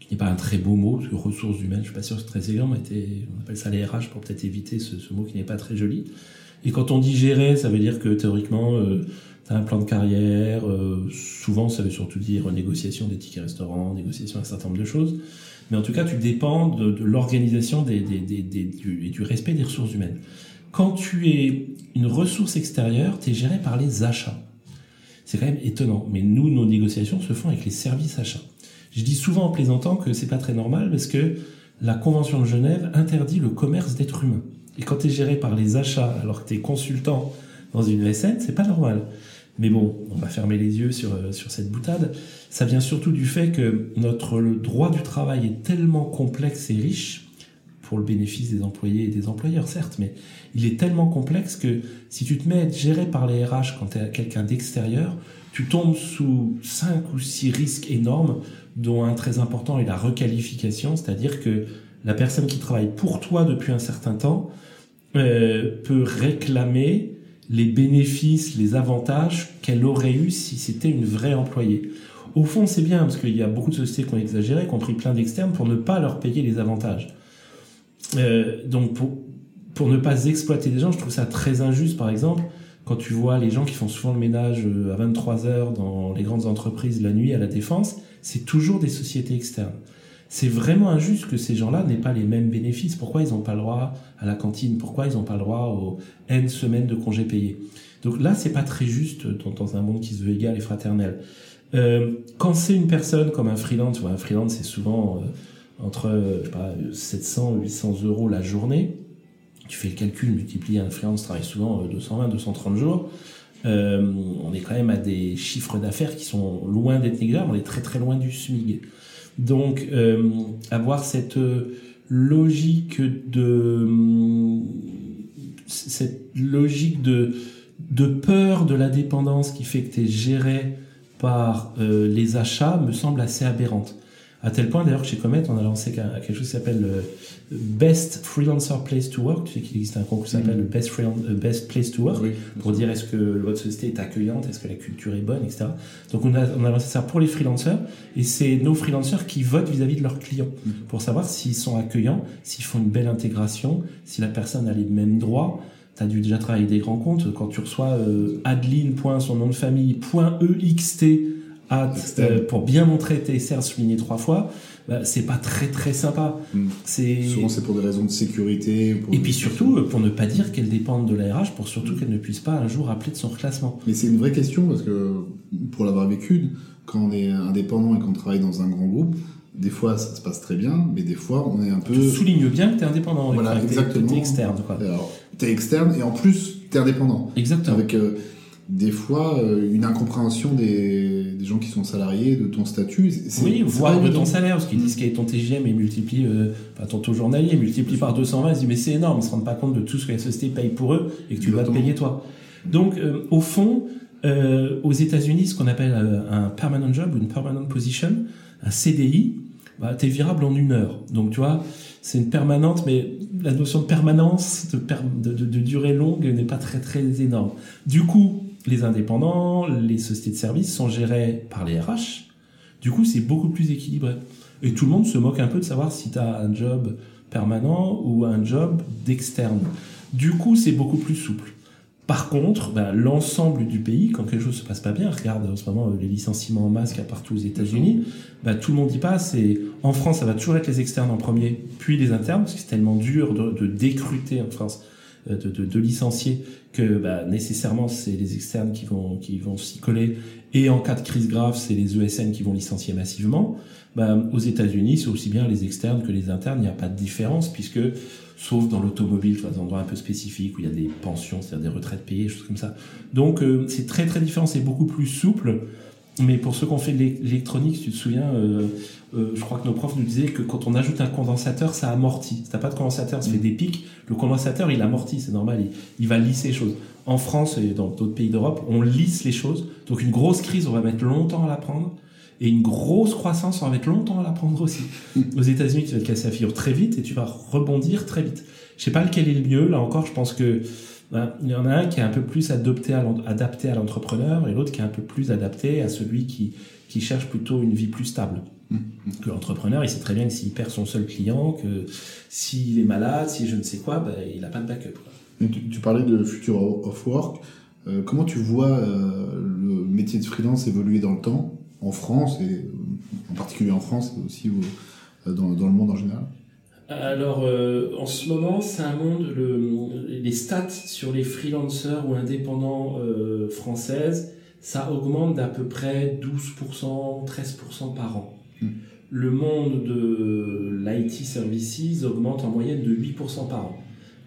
qui n'est pas un très beau mot, ressources humaines, je suis pas sûr que c'est très élégant, mais on appelle ça les RH pour peut-être éviter ce, ce, mot qui n'est pas très joli. Et quand on dit gérer, ça veut dire que théoriquement, euh, tu as un plan de carrière, euh, souvent ça veut surtout dire négociation des tickets restaurants, négociation d'un certain nombre de choses. Mais en tout cas, tu dépends de, de l'organisation des, des, des, du, et du respect des ressources humaines. Quand tu es une ressource extérieure, tu es géré par les achats. C'est quand même étonnant. Mais nous, nos négociations se font avec les services achats. Je dis souvent en plaisantant que c'est pas très normal parce que la Convention de Genève interdit le commerce d'êtres humains. Et quand tu es géré par les achats alors que tu es consultant dans une ESN, c'est pas normal. Mais bon, on va fermer les yeux sur, euh, sur cette boutade. Ça vient surtout du fait que notre droit du travail est tellement complexe et riche, pour le bénéfice des employés et des employeurs, certes, mais il est tellement complexe que si tu te mets à être géré par les RH quand tu es quelqu'un d'extérieur, tu tombes sous cinq ou six risques énormes, dont un très important est la requalification, c'est-à-dire que la personne qui travaille pour toi depuis un certain temps euh, peut réclamer les bénéfices, les avantages qu'elle aurait eu si c'était une vraie employée. Au fond, c'est bien, parce qu'il y a beaucoup de sociétés qui ont exagéré, qui ont pris plein d'externes pour ne pas leur payer les avantages. Euh, donc, pour, pour ne pas exploiter des gens, je trouve ça très injuste, par exemple, quand tu vois les gens qui font souvent le ménage euh, à 23 heures dans les grandes entreprises la nuit à la défense, c'est toujours des sociétés externes. C'est vraiment injuste que ces gens-là n'aient pas les mêmes bénéfices. Pourquoi ils n'ont pas le droit à la cantine? Pourquoi ils n'ont pas le droit aux N semaines de congés payés? Donc là, c'est pas très juste dans, un monde qui se veut égal et fraternel. Euh, quand c'est une personne comme un freelance, ou un freelance, c'est souvent euh, entre je sais pas, 700 800 euros la journée. Tu fais le calcul, multiplie un freelance travaille souvent 220, euh, 230 jours. Euh, on est quand même à des chiffres d'affaires qui sont loin d'être négligeables. On est très très loin du SMIG. Donc, euh, avoir cette logique de cette logique de de peur de la dépendance qui fait que tu es géré par euh, les achats me semble assez aberrante. À tel point d'ailleurs que chez Comet, on a lancé quelque chose qui s'appelle le Best Freelancer Place to Work. Tu sais qu'il existe un concours qui s'appelle le Best, euh, Best Place to Work pour dire est-ce que votre société est accueillante, est-ce que la culture est bonne, etc. Donc on a, on a lancé ça pour les freelancers et c'est nos freelancers qui votent vis-à-vis de leurs clients mm. pour savoir s'ils sont accueillants, s'ils font une belle intégration, si la personne a les mêmes droits. Tu as dû déjà travailler des grands comptes. Quand tu reçois euh, adeline. Euh, pour bien montrer tes serres soulignées trois fois, bah, c'est pas très très sympa. C'est souvent c'est pour des raisons de sécurité. et puis surtout euh, pour ne pas dire qu'elle dépendent de la RH, pour surtout qu'elle ne puisse pas un jour appeler de son reclassement. Mais c'est une vraie question parce que pour l'avoir vécu, quand on est indépendant et qu'on travaille dans un grand groupe, des fois ça se passe très bien, mais des fois on est un peu. Tu soulignes bien que tu es indépendant. Voilà, exactement. Tu es externe. Tu es externe et en plus tu es indépendant. Exactement. Avec euh, des fois une incompréhension des des gens qui sont salariés, de ton statut. Oui, voire de ton salaire, parce qu'ils disent est ton TGM et multiplie, euh, enfin ton taux journalier, multiplie par 220, ils disent mais c'est énorme, ils se rendent pas compte de tout ce que la société paye pour eux et que tu dois te payer toi. Donc euh, au fond, euh, aux États-Unis, ce qu'on appelle un permanent job ou une permanent position, un CDI, bah, tu es virable en une heure. Donc tu vois, c'est une permanente, mais la notion de permanence, de, de durée longue n'est pas très très énorme. Du coup, les indépendants, les sociétés de services sont gérés par les RH. Du coup, c'est beaucoup plus équilibré. Et tout le monde se moque un peu de savoir si tu as un job permanent ou un job d'externe. Du coup, c'est beaucoup plus souple. Par contre, ben, l'ensemble du pays, quand quelque chose se passe pas bien, regarde en ce moment les licenciements en masque à partout aux États-Unis, ben, tout le monde y passe. Et en France, ça va toujours être les externes en premier, puis les internes, parce que c'est tellement dur de, de décruter en France de, de, de, licencier que bah, nécessairement c'est les externes qui vont qui vont s'y coller et en cas de crise grave c'est les ESN qui vont licencier massivement. Bah, aux États-Unis c'est aussi bien les externes que les internes, il n'y a pas de différence puisque sauf dans l'automobile, dans des endroits un peu spécifiques où il y a des pensions, c'est-à-dire des retraites payées, choses comme ça. Donc euh, c'est très très différent, c'est beaucoup plus souple. Mais pour ceux qui ont fait de l'électronique, si tu te souviens, euh, euh, je crois que nos profs nous disaient que quand on ajoute un condensateur, ça amortit. Si t'as pas de condensateur, ça fait mm. des pics. Le condensateur, il amortit, c'est normal, il, il, va lisser les choses. En France et dans d'autres pays d'Europe, on lisse les choses. Donc une grosse crise, on va mettre longtemps à la prendre. Et une grosse croissance, on va mettre longtemps à la prendre aussi. Mm. Aux États-Unis, tu vas te casser la figure très vite et tu vas rebondir très vite. Je sais pas lequel est le mieux. Là encore, je pense que ben, il y en a un qui est un peu plus adapté à l'entrepreneur et l'autre qui est un peu plus adapté à celui qui, qui cherche plutôt une vie plus stable. Mmh. Que l'entrepreneur, il sait très bien que s'il perd son seul client, que s'il est malade, si je ne sais quoi, ben, il n'a pas de backup. Tu, parlais de future of work. Euh, comment tu vois euh, le métier de freelance évoluer dans le temps, en France, et en particulier en France, et aussi dans, dans le monde en général? Alors, euh, en ce moment, c'est un monde, le, les stats sur les freelancers ou indépendants euh, françaises, ça augmente d'à peu près 12%, 13% par an. Hmm. Le monde de l'IT services augmente en moyenne de 8% par an.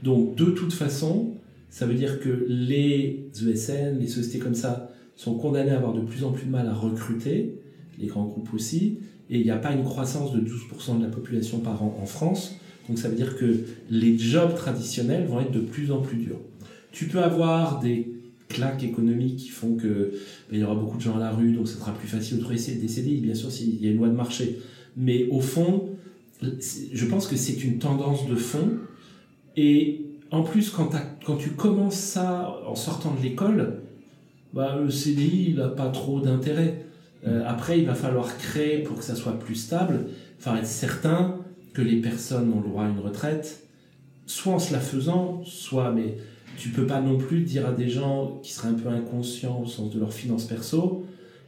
Donc, de toute façon, Ça veut dire que les ESN, les sociétés comme ça, sont condamnées à avoir de plus en plus de mal à recruter, les grands groupes aussi, et il n'y a pas une croissance de 12% de la population par an en France. Donc ça veut dire que les jobs traditionnels vont être de plus en plus durs. Tu peux avoir des claques économiques qui font que ben, y aura beaucoup de gens à la rue, donc ça sera plus facile de trouver des CDI, bien sûr s'il y a une loi de marché. Mais au fond, je pense que c'est une tendance de fond. Et en plus, quand, quand tu commences ça en sortant de l'école, bah, le CDI, il n'a pas trop d'intérêt. Euh, après, il va falloir créer pour que ça soit plus stable, enfin être certain que les personnes ont le droit à une retraite, soit en se la faisant, soit, mais tu peux pas non plus dire à des gens qui seraient un peu inconscients au sens de leurs finances perso,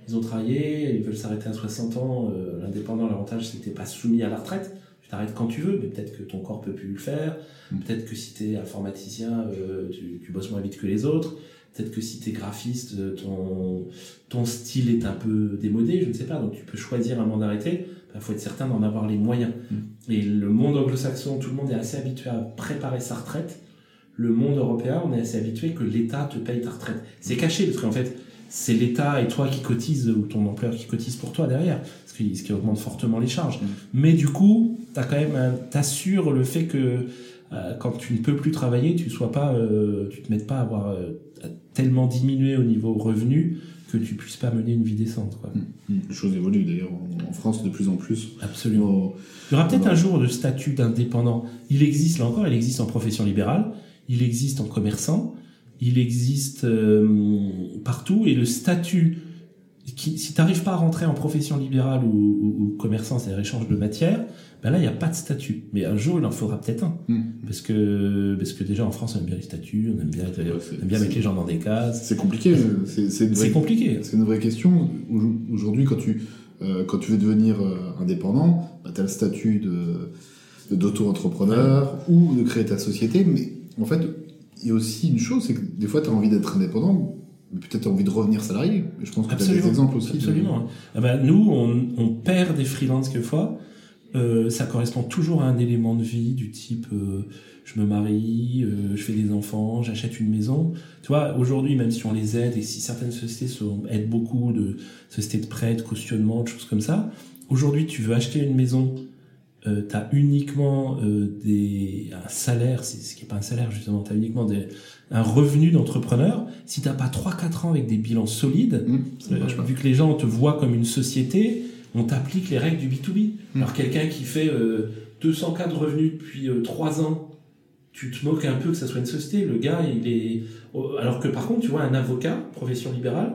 ils ont travaillé, ils veulent s'arrêter à 60 ans, euh, l'indépendant, l'avantage c'est que pas soumis à la retraite, tu t'arrêtes quand tu veux, mais peut-être que ton corps peut plus le faire, mm. peut-être que si tu es informaticien, euh, tu, tu, bosses moins vite que les autres, peut-être que si tu es graphiste, euh, ton, ton style est un peu démodé, je ne sais pas, donc tu peux choisir un moment d'arrêter, il bah, faut être certain d'en avoir les moyens. Mm. Et le monde anglo-saxon, tout le monde est assez habitué à préparer sa retraite, le monde européen, on est assez habitué que l'État te paye ta retraite. C'est caché, parce qu'en fait, c'est l'État et toi qui cotise ou ton employeur qui cotise pour toi derrière, ce qui, ce qui augmente fortement les charges. Mm. Mais du coup, t'as quand même, t'assures le fait que euh, quand tu ne peux plus travailler, tu sois pas, euh, tu te mettes pas à avoir euh, tellement diminué au niveau revenu que tu puisses pas mener une vie décente. Quoi. Mm. Mm. Les choses évoluent d'ailleurs en France de plus en plus. Absolument. Il y aura peut-être un jour de statut d'indépendant. Il existe là encore, il existe en profession libérale, il existe en commerçant il existe euh, partout et le statut, qui, si tu n'arrives pas à rentrer en profession libérale ou, commerçant, c'est-à-dire échange de matière, ben là il n'y a pas de statut. Mais un jour il en faudra peut-être un, hmm. parce que parce que déjà en France on aime bien les statuts, on aime bien, on aime bien mettre les gens dans des cases. C'est compliqué. C'est compliqué. C'est une vraie question. Aujourd'hui quand tu euh, quand tu veux devenir euh, indépendant, bah, tu as le statut de d'auto-entrepreneur ou de créer ta société, mais en fait, il y a aussi une chose, c'est que des fois, tu as envie d'être indépendant, mais peut-être tu as envie de revenir salarié. Je pense que tu as des exemples aussi. Absolument. Ah bah, nous, on, on, perd des freelances quelquefois. Euh, ça correspond toujours à un élément de vie du type euh, je me marie, euh, je fais des enfants, j'achète une maison. Tu vois, aujourd'hui, même si on les aide et si certaines sociétés sont, aident beaucoup de sociétés de prêt, de cautionnement, de choses comme ça, aujourd'hui, tu veux acheter une maison euh, tu as uniquement euh, des, un salaire, c'est ce qui n'est pas un salaire justement, tu as uniquement des, un revenu d'entrepreneur, si tu n'as pas 3-4 ans avec des bilans solides, mmh, vu que les gens te voient comme une société, on t'applique les règles du B2B. Mmh. Alors quelqu'un qui fait 200 cas de revenus depuis 3 ans, tu te moques un peu que ça soit une société, le gars, il est... Alors que par contre, tu vois, un avocat, profession libérale,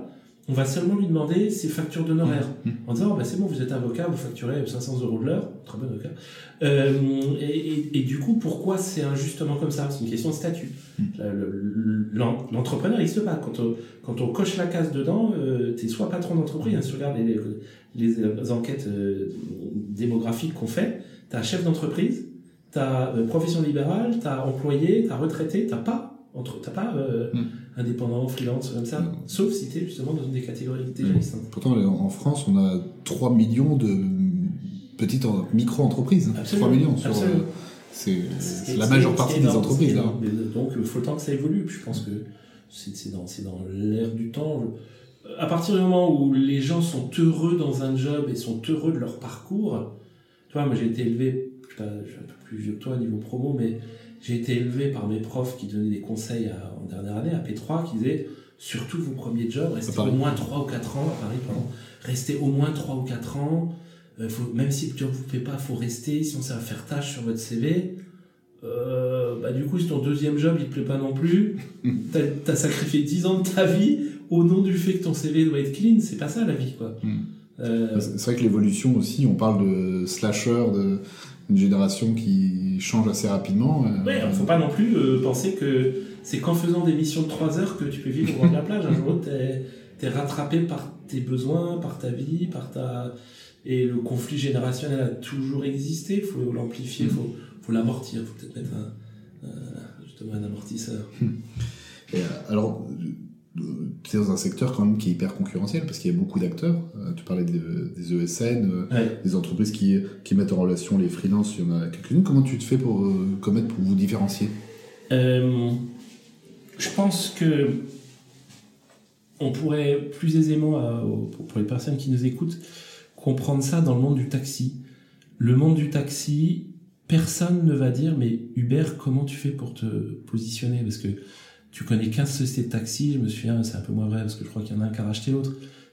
on va seulement lui demander ses factures d'honoraires. Mmh. Mmh. En disant, oh, bah, c'est bon, vous êtes avocat, vous facturez 500 euros de l'heure, très bon avocat. Euh, et, du coup, pourquoi c'est injustement comme ça? C'est une question de statut. Mmh. L'entrepreneur n'existe pas. Quand on, quand on coche la case dedans, euh, tu es soit patron d'entreprise, hein, si tu regardes les, les, enquêtes euh, démographiques qu'on fait, tu as chef d'entreprise, tu as profession libérale, tu as employé, tu as retraité, tu pas entre t'as pas euh, hmm. indépendant, freelance, comme ça, hmm. sauf si tu es justement dans une des catégories déjà hmm. distinctes. Pourtant, en France, on a 3 millions de petites micro-entreprises. 3 millions sur. Euh, c'est la majeure partie des entreprises. Là. Donc, il faut le temps que ça évolue. je pense que c'est dans, dans l'air du temps. À partir du moment où les gens sont heureux dans un job et sont heureux de leur parcours, tu vois, moi j'ai été élevé, je suis, je suis un peu plus vieux que toi au niveau promo, mais j'ai été élevé par mes profs qui donnaient des conseils en dernière année à P3 qui disaient surtout vos premiers jobs, restez au moins 3 ou 4 ans à Paris, pardon, restez au moins 3 ou 4 ans. Euh, faut, même si le job vous plaît pas, faut rester. Sinon, ça va faire tâche sur votre CV. Euh, bah, du coup, si ton deuxième job il te plaît pas non plus, t'as as sacrifié 10 ans de ta vie au nom du fait que ton CV doit être clean. C'est pas ça la vie, quoi. Hmm. Euh... C'est vrai que l'évolution aussi, on parle de slasher, de une génération qui change assez rapidement. Euh. Oui, il ne faut pas non plus euh, penser que c'est qu'en faisant des missions de 3 heures que tu peux vivre au bord de la plage. Un jour, tu es, rattrapé par tes besoins, par ta vie, par ta... Et le conflit générationnel a toujours existé, il faut l'amplifier, il faut, faut l'amortir, il faut peut-être mettre un, justement un amortisseur. Et euh, alors, c'est dans un secteur quand même qui est hyper concurrentiel parce qu'il y a beaucoup d'acteurs. Euh, tu parlais des ESN, euh, des entreprises qui, qui mettent en relation les freelances, il y en a quelques-unes. Comment tu te fais pour, euh, pour vous différencier? Je pense que on pourrait plus aisément, pour les personnes qui nous écoutent, comprendre ça dans le monde du taxi. Le monde du taxi, personne ne va dire mais Uber, comment tu fais pour te positionner? Parce que tu connais 15 sociétés de taxi, je me souviens, c'est un peu moins vrai parce que je crois qu'il y en a un qui a racheté l'autre.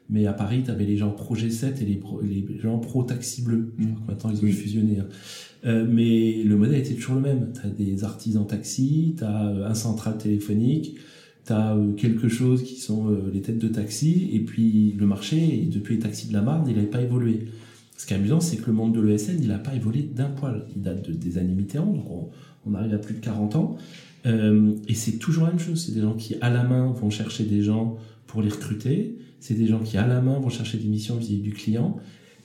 Mais à Paris, tu avais les gens pro G7 et les, les gens pro taxi bleu. Maintenant ils ont fusionné. Hein. Euh, mais le modèle était toujours le même. Tu as des artisans taxi, tu as euh, un central téléphonique, tu as euh, quelque chose qui sont les têtes de taxi, et puis le marché, depuis les taxis de la Marne, il n'avait pas évolué. Ce qui est amusant, c'est que le monde de l'ESN, il n'a pas évolué d'un poil. Il date des années Mitterrand, donc on, on, arrive à plus de 40 ans. Euh, et c'est toujours la même chose. C'est des gens qui, à la main, vont chercher des gens pour les recruter. C'est des gens qui, à la main, vont chercher des missions vis-à-vis du client.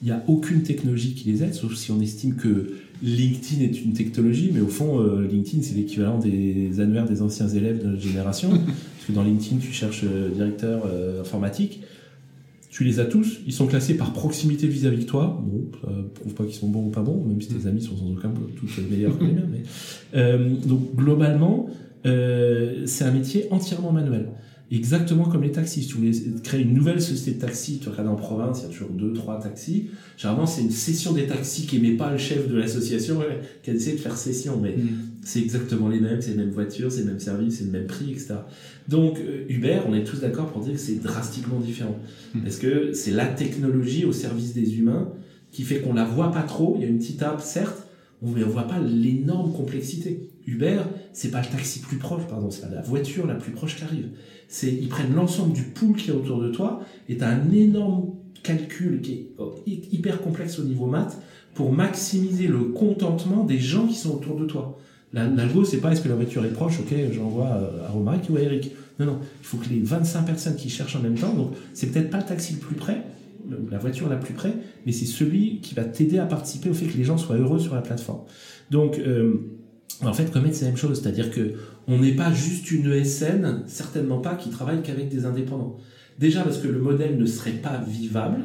Il n'y a aucune technologie qui les aide, sauf si on estime que LinkedIn est une technologie, mais au fond, euh, LinkedIn, c'est l'équivalent des annuaires des anciens élèves de notre génération. parce que dans LinkedIn, tu cherches euh, directeur informatique tu les as tous, ils sont classés par proximité vis-à-vis de toi. Bon, ça prouve pas qu'ils sont bons ou pas bons, même si tes amis sont sans aucun doute tous meilleurs que les miens. Mais, euh, donc globalement, euh, c'est un métier entièrement manuel. Exactement comme les taxis. Si tu voulais créer une nouvelle société de taxi, tu regardes en province, il y a toujours deux, trois taxis. Généralement, c'est une session des taxis qui n'aimait pas le chef de l'association qui a décidé de faire session. Mais mm. c'est exactement les mêmes, c'est les mêmes voitures, c'est le même service, c'est le même prix, etc. Donc, euh, Uber, on est tous d'accord pour dire que c'est drastiquement différent. Mm. Parce que c'est la technologie au service des humains qui fait qu'on la voit pas trop. Il y a une petite app, certes, on ne voit pas l'énorme complexité. Uber, c'est pas le taxi plus proche, pardon, c'est pas la voiture la plus proche qui arrive c'est ils prennent l'ensemble du pool qui est autour de toi et tu as un énorme calcul qui est oh, hyper complexe au niveau maths pour maximiser le contentement des gens qui sont autour de toi. L'algo, c'est pas est-ce que la voiture est proche, ok, j'envoie à Romaric ou à Eric. Non, non, il faut que les 25 personnes qui cherchent en même temps, donc c'est peut-être pas le taxi le plus près, la voiture la plus près, mais c'est celui qui va t'aider à participer au fait que les gens soient heureux sur la plateforme. Donc, euh, en fait, Comet, c'est la même chose, c'est-à-dire que on n'est pas juste une ESN, certainement pas, qui travaille qu'avec des indépendants. Déjà parce que le modèle ne serait pas vivable,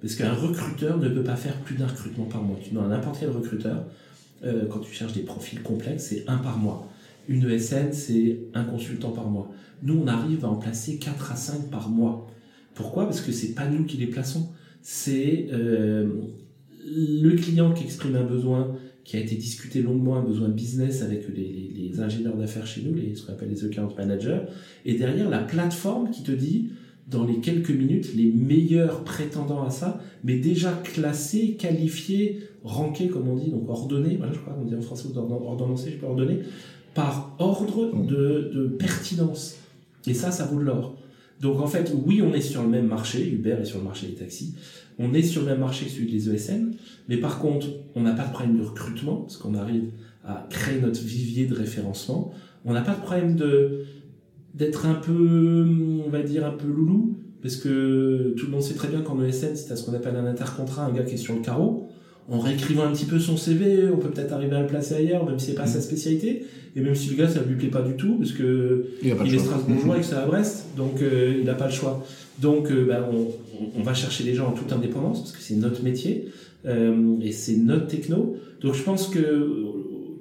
parce qu'un recruteur ne peut pas faire plus d'un recrutement par mois. Tu demandes à n'importe quel recruteur, euh, quand tu cherches des profils complexes, c'est un par mois. Une ESN, c'est un consultant par mois. Nous, on arrive à en placer 4 à 5 par mois. Pourquoi? Parce que c'est pas nous qui les plaçons. C'est euh, le client qui exprime un besoin, qui a été discuté longuement, un besoin business avec les, les, ingénieurs d'affaires chez nous, les, ce qu'on appelle les account managers, et derrière la plateforme qui te dit, dans les quelques minutes, les meilleurs prétendants à ça, mais déjà classés, qualifiés, rankés, comme on dit, donc ordonnés, voilà, je crois qu'on dit en français ordonnancé, je peux ordonner, par ordre de, de pertinence. Et ça, ça vaut de l'or. Donc en fait, oui, on est sur le même marché, Uber est sur le marché des taxis, on est sur le même marché que celui des ESN, mais par contre, on n'a pas de problème de recrutement, parce qu'on arrive à créer notre vivier de référencement. On n'a pas de problème d'être un peu, on va dire, un peu loulou, parce que tout le monde sait très bien qu'en ESN, c'est à ce qu'on appelle un intercontrat, un gars qui est sur le carreau. En réécrivant un petit peu son CV, on peut peut-être arriver à le placer ailleurs, même si c'est pas sa spécialité. Et même si le gars, ça lui plaît pas du tout, parce que il, est Strasbourgeois et que c'est à Brest, donc euh, il n'a pas le choix. Donc, euh, bah, on, on, va chercher les gens en toute indépendance, parce que c'est notre métier, euh, et c'est notre techno. Donc je pense que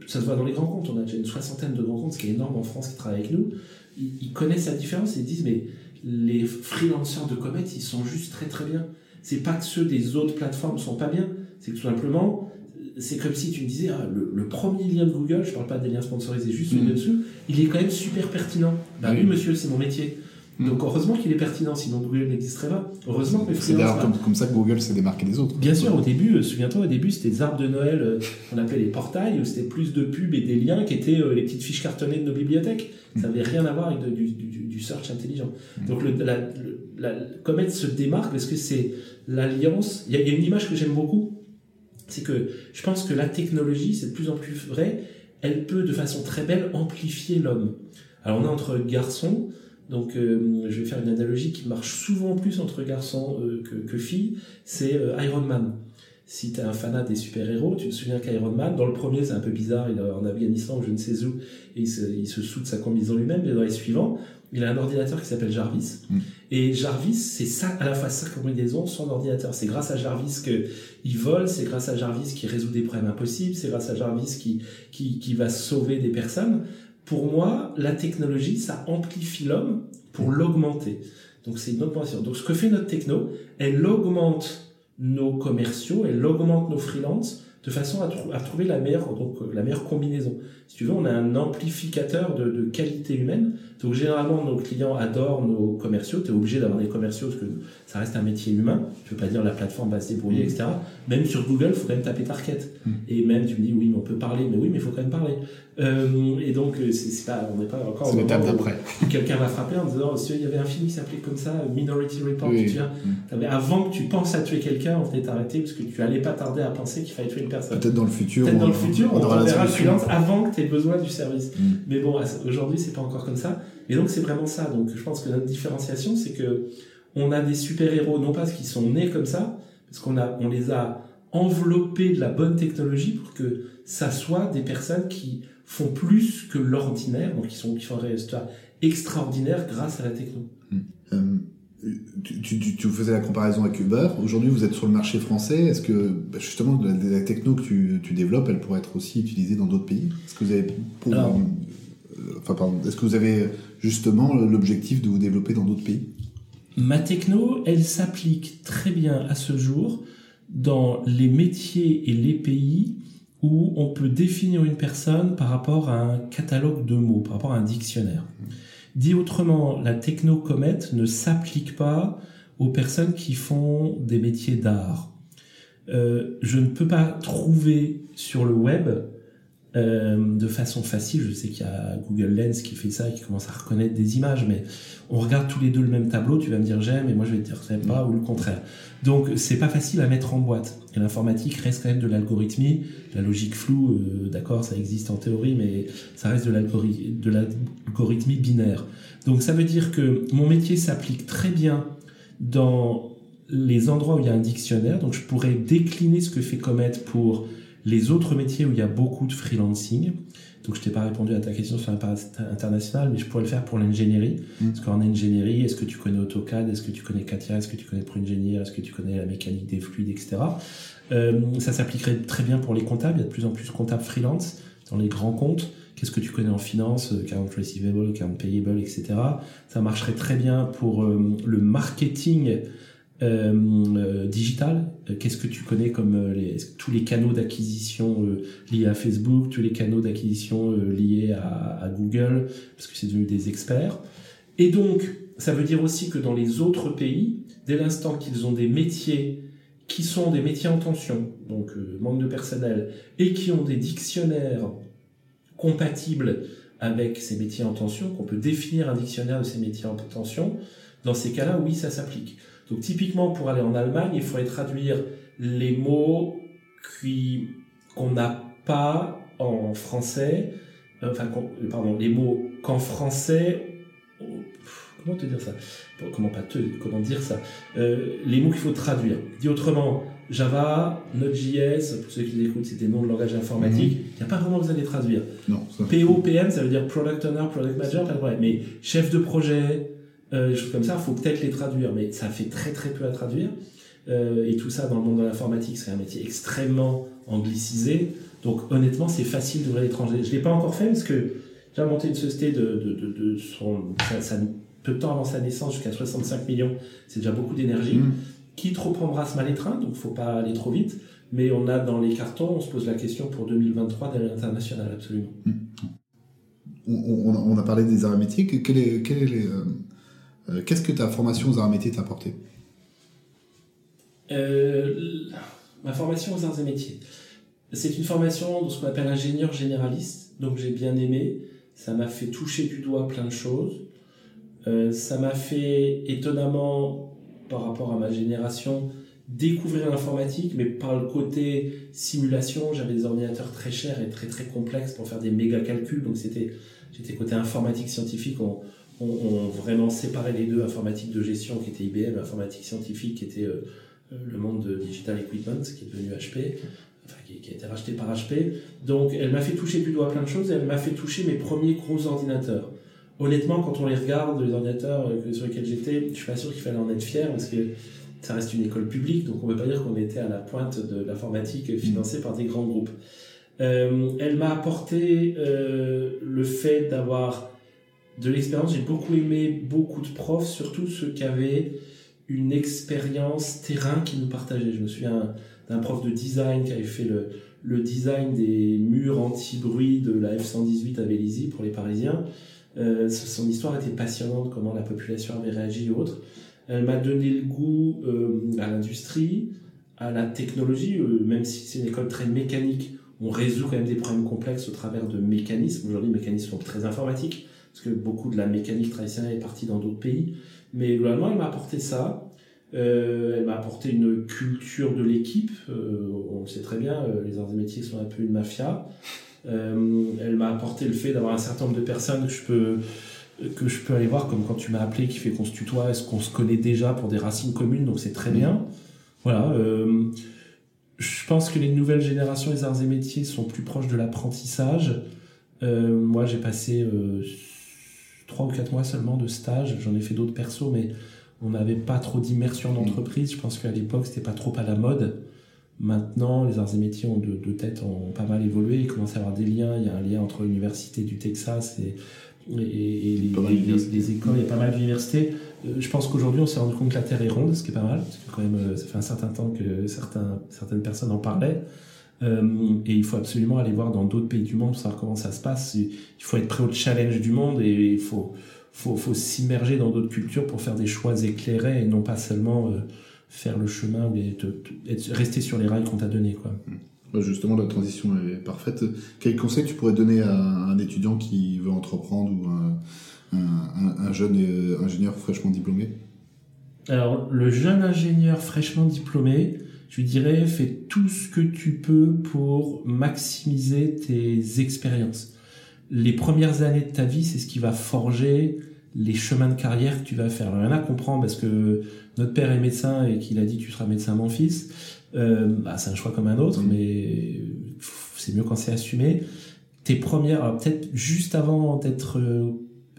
ça se voit dans les grands comptes, on a déjà une soixantaine de grands comptes, ce qui est énorme en France qui travaillent avec nous. Ils, connaissent la différence et ils disent, mais les freelancers de Comet, ils sont juste très très bien. C'est pas que ceux des autres plateformes sont pas bien, c'est que tout simplement, c'est comme si tu me disais, ah, le, premier lien de Google, je parle pas des liens sponsorisés, juste celui mmh. dessus, il est quand même super pertinent. Bah oui, monsieur, c'est mon métier. Mm. Donc heureusement qu'il est pertinent, sinon Google n'existerait pas. Heureusement que C'est d'ailleurs comme, ça que Google s'est démarqué des autres. Bien sûr, au début, euh, souviens-toi, au début, c'était des arbres de Noël euh, qu'on appelait les portails, où c'était plus de pubs et des liens qui étaient euh, les petites fiches cartonnées de nos bibliothèques. Ça n'avait rien à voir avec du, search intelligent. Mm. Donc le, la, la, Comet se démarque? Parce que c'est l'alliance. Il y, a une image que j'aime beaucoup, c'est que je pense que la technologie, c'est de plus en plus vrai, elle peut de façon très belle amplifier l'homme. Alors on est entre garçons, donc, euh, je vais faire une analogie qui marche souvent plus entre garçons euh, que, filles. C'est euh, Iron Man. Si tu es un fanat des super-héros, tu te souviens qu'Iron Man, dans le premier, c'est un peu bizarre, il est en Afghanistan ou je ne sais où, et il se, il soude sa combinaison lui-même, mais dans les suivants, il a un ordinateur qui s'appelle Jarvis. Mm. Et Jarvis, c'est ça, à la fois sa combinaison, son ordinateur. C'est grâce à Jarvis que il vole, c'est grâce à Jarvis qui résout des problèmes impossibles, c'est grâce à Jarvis qui, qui, qui va sauver des personnes pour moi, la technologie, ça amplifie l'homme pour l'augmenter. Donc c'est une augmentation. Donc ce que fait notre techno, elle augmente nos commerciaux, elle augmente nos freelances de façon à, à, trouver la meilleure, donc, la meilleure combinaison. Si tu veux, on a un amplificateur de, de qualité humaine. Donc généralement, nos clients adorent nos commerciaux. Tu es obligé d'avoir des commerciaux parce que ça reste un métier humain. Je veux pas dire la plateforme va se débrouiller, etc. Même sur Google, il faut quand même taper Target. Mm. Et même, tu me dis, oui, mais on peut parler. Mais oui, mais il faut quand même parler. Euh, et donc, c'est pas, on n'est pas encore... C'est l'étape d'après. Quelqu'un va frapper en disant, il y avait un film qui s'appelait comme ça, Minority Report, tu viens. Mm. Avant que tu penses à tuer quelqu'un, on venait t'arrêter parce que tu allais pas tarder à penser qu'il fallait tuer une personne. Peut-être dans le futur. Peut-être dans le futur, on, on, verra le freelance avant que tu aies besoin du service. Mais bon, aujourd'hui, c'est pas encore comme ça. Et donc, c'est vraiment ça. Donc, je pense que notre différenciation, c'est que on a des super-héros, non pas parce qu'ils sont nés comme ça, parce qu'on a, on les a enveloppés de la bonne technologie pour que ça soit des personnes qui font plus que l'ordinaire, donc qui sont qui font des résultats extraordinaires grâce à la techno. Mm. Euh, tu, tu, tu, faisais la comparaison avec Uber. Aujourd'hui, vous êtes sur le marché français. Est-ce que bah, justement la, la, techno que tu, tu, développes, elle pourrait être aussi utilisée dans d'autres pays? Est-ce que vous avez, pour, Alors, pardon, est-ce que vous avez justement l'objectif de vous développer dans d'autres pays? Ma techno, elle s'applique très bien à ce jour dans les métiers et les pays où on peut définir une personne par rapport à un catalogue de mots, par rapport à un dictionnaire. Dit autrement, la techno-comète ne s'applique pas aux personnes qui font des métiers d'art. Euh, je ne peux pas trouver sur le web euh, de façon facile. Je sais qu'il y a Google Lens qui fait ça et qui commence à reconnaître des images, mais on regarde tous les deux le même tableau. Tu vas me dire j'aime et moi je vais te dire j'aime pas ou le contraire. Donc c'est pas facile à mettre en boîte. L'informatique reste quand même de l'algorithmie, la logique floue. Euh, D'accord, ça existe en théorie, mais ça reste de l'algorithmie binaire. Donc ça veut dire que mon métier s'applique très bien dans les endroits où il y a un dictionnaire. Donc je pourrais décliner ce que fait Comet pour les autres métiers où il y a beaucoup de freelancing, donc je t'ai pas répondu à ta question sur l'impact international, mais je pourrais le faire pour l'ingénierie. Mm. Parce qu'en ingénierie, est-ce que tu connais AutoCAD, est-ce que tu connais Katia, est-ce que tu connais ProEngineer, est-ce que tu connais la mécanique des fluides, etc. Euh, ça s'appliquerait très bien pour les comptables. Il y a de plus en plus de comptables freelance dans les grands comptes. Qu'est-ce que tu connais en finance, account receivable, account payable, etc. Ça marcherait très bien pour euh, le marketing euh, euh, digital. Euh, qu'est-ce que tu connais comme les, tous les canaux d'acquisition liés à Facebook, tous les canaux d'acquisition liés à, à, Google, parce que c'est devenu des experts. Et donc, ça veut dire aussi que dans les autres pays, dès l'instant qu'ils ont des métiers qui sont des métiers en tension, donc manque de personnel, et qui ont des dictionnaires compatibles avec ces métiers en tension, qu'on peut définir un dictionnaire de ces métiers en tension, dans ces cas-là, oui, ça s'applique. Donc typiquement, pour aller en Allemagne, il faudrait traduire les mots qu'on n'a pas en français, euh, enfin, pardon, les mots qu'en français, comment te dire ça? Comment pas te, comment dire ça? Euh, Les mots qu'il faut traduire. Dit autrement, Java, Node.js, pour ceux qui écoutent, c'est des noms de langage informatique. Mhm. Il n'y a pas vraiment besoin de les traduire. Non. PO, PM, ça veut dire Product Owner, Product Manager, pas de problème. Mais chef de projet, euh, des choses comme ça, il faut peut-être les traduire, mais ça fait très très peu à traduire. Euh, et tout ça dans le monde de l'informatique, c'est un métier extrêmement anglicisé. Donc honnêtement, c'est facile d'ouvrir l'étranger. Je l'ai pas encore fait parce que j'ai monté une société de, de, de, de son, ça, ça, peu de temps avant sa naissance, jusqu'à 65 millions. C'est déjà beaucoup d'énergie. Mmh. Qui trop ce mal étreint, donc faut pas aller trop vite. Mais on a dans les cartons, on se pose la question pour 2023 d'aller international, absolument. Mmh. On, on, on, a parlé des arts métiers. Quel est, quel est les, euh, qu'est-ce que ta formation aux arts et métiers t'a apporté euh, Ma formation aux arts et métiers. C'est une formation de ce qu'on appelle ingénieur généraliste, donc j'ai bien aimé. Ça m'a fait toucher du doigt plein de choses. Euh, ça m'a fait étonnamment, par rapport à ma génération, découvrir l'informatique, mais par le côté simulation, j'avais des ordinateurs très chers et très très complexes pour faire des méga calculs, donc c'était j'étais côté informatique scientifique, ont, vraiment séparé les deux, informatique de gestion qui était IBM, informatique scientifique qui était euh, euh, le monde de Digital Equipment, qui est devenu HP, enfin qui, a été racheté par HP. Donc elle m'a fait toucher du doigt plein de choses, elle m'a fait toucher mes premiers gros ordinateurs. Honnêtement, quand on les regarde, les ordinateurs euh, sur lesquels j'étais, je suis pas sûr qu'il fallait en être fier, parce que ça reste une école publique, donc on ne peut pas dire qu'on était à la pointe de l'informatique financée par des grands groupes. elle m'a apporté le fait d'avoir de l'expérience. J'ai beaucoup aimé beaucoup de profs, surtout ceux qui avaient une expérience terrain qui nous partageaient. Je me souviens d'un prof de design qui avait fait le, le design des murs anti-bruit de la F-118 à Vélizy pour les Parisiens. Euh, son histoire était passionnante, comment la population avait réagi et autres. Elle m'a donné le goût euh, à l'industrie, à la technologie, euh, même si c'est une école très mécanique, on résout quand même des problèmes complexes au travers de mécanismes. Aujourd'hui, les mécanismes sont très informatiques, parce que beaucoup de la mécanique traditionnelle est partie dans d'autres pays. Mais globalement, il m'a apporté ça. Euh, elle m'a apporté une culture de l'équipe. Euh, on sait très bien, euh, les arts et métiers sont un peu une mafia. elle m'a apporté le fait d'avoir un certain nombre de personnes que je peux que je peux aller voir, comme quand tu m'as appelé, qui fait qu'on se tutoie, est-ce qu'on se connaît déjà pour des racines communes, donc c'est très bien. Voilà. je pense que les nouvelles générations des arts et métiers sont plus proches de l'apprentissage. moi, j'ai passé trois ou quatre mois seulement de stage. J'en ai fait d'autres persos, mais on n'avait pas trop d'immersion d'entreprise. Je pense qu'à l'époque, c'était pas trop à la mode. Maintenant, les arts et métiers ont de, de tête ont pas mal évolué. Il commence à y avoir des liens. Il y a un lien entre l'université du Texas et, et, les, écoles. Il y a pas mal d'universités. Euh, je pense qu'aujourd'hui, on s'est rendu compte que la Terre est ronde, ce qui est pas mal. Parce que quand même, euh, ça fait un certain temps que certains, certaines personnes en parlaient. Euh, et il faut absolument aller voir dans d'autres pays du monde pour savoir comment ça se passe. Il faut être prêt au challenge du monde et il faut, faut, faut s'immerger dans d'autres cultures pour faire des choix éclairés et non pas seulement euh, faire le chemin ou être, rester sur les rails qu'on t'a donné. Quoi. Mmh. Justement, la transition est parfaite. Quel conseil tu pourrais donner à un étudiant qui veut entreprendre ou un, un, un jeune euh, ingénieur fraîchement diplômé? Alors, le jeune ingénieur fraîchement diplômé, je dirais, fais tout ce que tu peux pour maximiser tes expériences les premières années de ta vie, c'est ce qui va forger les chemins de carrière que tu vas faire. il y en a comprend parce que notre père est médecin et qu'il a dit tu seras médecin mon fils. Euh, bah, c'est un choix comme un autre, mais c'est mieux quand c'est assumé. Tes premières, peut-être juste avant d'être euh,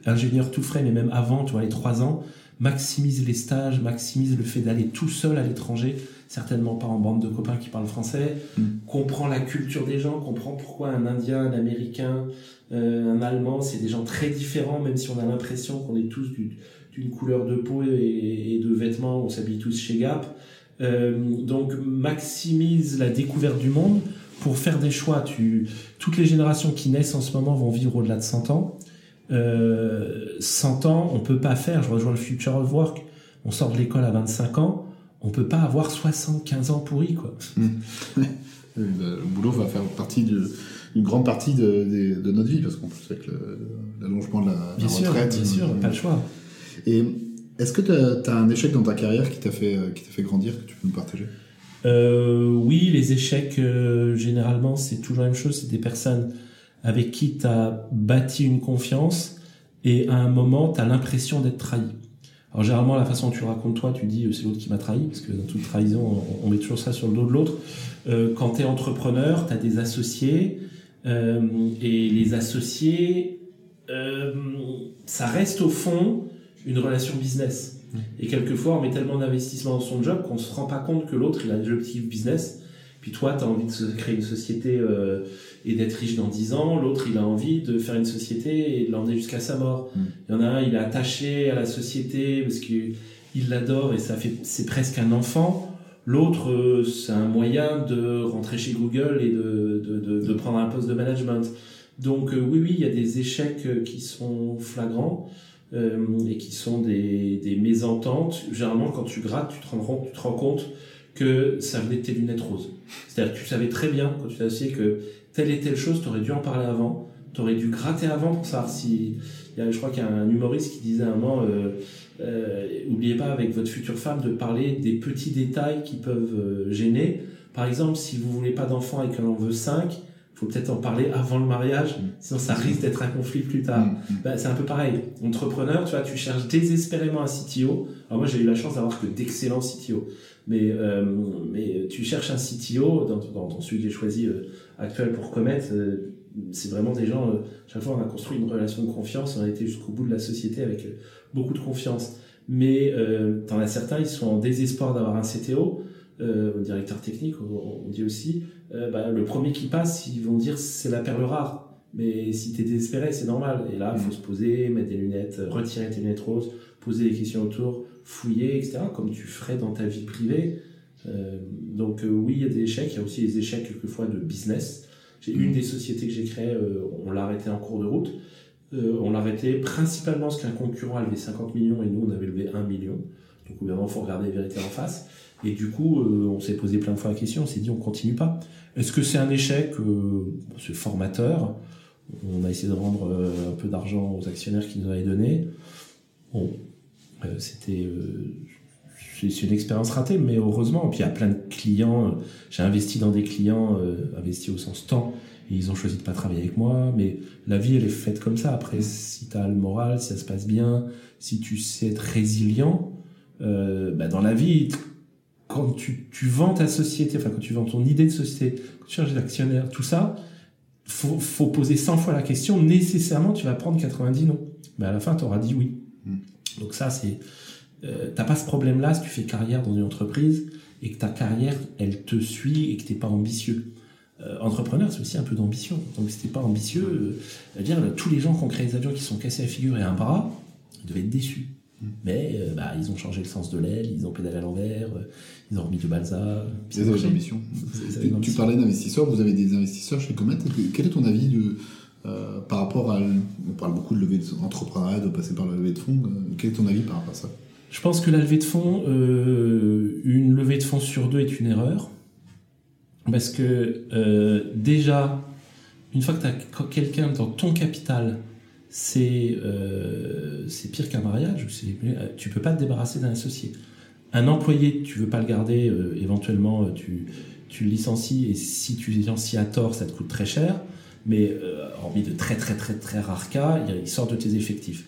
ingénieur tout frais, mais même avant, tu vois, les trois ans, maximise les stages, maximise le fait d'aller tout seul à l'étranger, certainement pas en bande de copains qui parlent français, mmh. comprend la culture des gens, comprend pourquoi un Indien, un Américain, euh, un Allemand, c'est des gens très différents, même si on a l'impression qu'on est tous d'une couleur de peau et, de vêtements, on s'habille tous chez Gap. Euh, donc maximise la découverte du monde pour faire des choix. Tu, toutes les générations qui naissent en ce moment vont vivre au-delà de 100 ans. Euh, 100 ans, on peut pas faire, je rejoins le Future of Work, on sort de l'école à 25 ans, on peut pas avoir 75 ans pourris. Quoi. Mmh. le boulot va faire partie de une grande partie de, de, notre vie, parce qu'en plus, avec l'allongement de la, bien retraite. Bien sûr, pas le choix. Et est-ce que tu as, un échec dans ta carrière qui t'a fait, qui fait grandir, que tu peux nous partager? Euh, Oui, les échecs, euh, généralement, c'est toujours la même chose. C'est des personnes avec qui tu as bâti une confiance et à un moment, tu as l'impression d'être trahi. Alors généralement, la façon dont tu racontes toi, tu dis euh, c'est l'autre qui m'a trahi, parce que dans toute trahison, on, met toujours ça sur le dos de l'autre. Euh, quand tu es entrepreneur, tu as des associés, euh, et les associés, euh, ça reste au fond une relation business. Mmh. Et quelquefois, on met tellement d'investissement dans son job qu'on se rend pas compte que l'autre, il a des objectifs business. Puis toi, tu as envie de créer une société et d'être riche dans 10 ans. L'autre, il a envie de faire une société et de l'emmener jusqu'à sa mort. Mmh. Il y en a un, il est attaché à la société parce qu'il l'adore et ça fait, c'est presque un enfant. L'autre, euh, c'est un moyen de rentrer chez Google et de, de, de, prendre un poste de management. Donc euh, oui, oui, il y a des échecs euh, qui sont flagrants et qui sont des, des mésententes. Généralement, quand tu grattes, tu te rends, tu te rends compte que ça venait de tes lunettes roses. C'est-à-dire que tu savais très bien, quand tu t'assieds, que telle et telle chose, tu aurais dû en parler avant, tu aurais dû gratter avant pour savoir si... je crois qu'il y a un humoriste qui disait un moment... Euh, oubliez pas avec votre future femme de parler des petits détails qui peuvent euh, gêner. Par exemple, si vous voulez pas d'enfants et qu'elle en veut 5, faut peut-être en parler avant le mariage, mm. sinon ça risque d'être un conflit plus tard. Mm, mm. Bah, c'est un peu pareil. Entrepreneur, tu vois, tu cherches désespérément un CTO. Alors moi, j'ai eu la chance d'avoir que d'excellents CTO. Mais, euh, mais tu cherches un CTO, dans, dans, dans celui que j'ai choisi euh, actuel pour Comet, euh, c'est vraiment des gens, chaque fois on a construit une relation de confiance, on a été jusqu'au bout de la société avec beaucoup de confiance. Mais euh, t'en as certains, ils sont en désespoir d'avoir un CTO. Euh, au directeur technique, on, dit aussi, euh, bah, le premier qui passe, ils vont dire c'est la perle rare. Mais si tu es désespéré, c'est normal. Et là, il faut mm. se poser, mettre des lunettes, retirer tes lunettes roses, poser des questions autour, fouiller, etc., comme tu ferais dans ta vie privée. Euh, donc oui, il y a des échecs, il y a aussi des échecs quelquefois de business. J'ai une mm. des sociétés que j'ai créées, on l'a arrêté en cours de route. on l'a arrêté principalement parce qu'un concurrent a levé 50 millions et nous, on avait levé 1 million. Donc évidemment, il faut regarder les vérités en face. Et du coup, euh, on s'est posé plein de fois la question, on s'est dit on continue pas. Est-ce que c'est un échec euh, Ce formateur, on a essayé de rendre euh, un peu d'argent aux actionnaires qui nous avaient donné. Bon, c'était c'est une expérience ratée, mais heureusement. Et puis il y a plein de clients. J'ai investi dans des clients, investi au sens temps, et ils ont choisi de pas travailler avec moi. Mais la vie, elle est faite comme ça. Après, si tu as le moral, si ça se passe bien, si tu sais être résilient, bah dans la vie, quand tu, tu, vends ta société, enfin quand tu vends ton idée de société, quand tu cherches des actionnaires, tout ça, faut, faut poser 100 fois la question, nécessairement tu vas prendre 90 non. Mais à la fin, tu auras dit oui. Hmm. Donc ça, c'est... Euh, t'as pas ce problème-là si tu fais carrière dans une entreprise et que ta carrière, elle te suit et que t'es pas ambitieux. Euh, entrepreneur, c'est aussi un peu d'ambition. Donc si t'es pas ambitieux, euh, dire tous les gens qui ont créé des avions qui sont cassés à figure et un bras, ils devaient être déçus. Hmm. Mais euh, bah, ils ont changé le sens de l'aile, ils ont pédalé à l'envers, ils ont remis du balsa. Ils avaient l'ambition. Tu parlais d'investisseurs, vous avez des investisseurs chez Comet. Quel est ton avis de, euh, par rapport à. On parle beaucoup de levée d'entrepreneuriat, de, passer par la levée de fonds. Euh, quel est ton avis par rapport à ça? Je pense que la levée de fonds, euh, une levée de fonds sur deux est une erreur. Parce que déjà, une fois que tu as quelqu'un dans ton capital, c'est c'est pire qu'un mariage. Tu peux pas te débarrasser d'un associé un employé, tu veux pas le garder, euh, éventuellement, euh, tu, tu le licencies, et si tu licencies à tort, ça te coûte très cher, mais euh, hormis de très très très très rares cas, il sort de tes effectifs.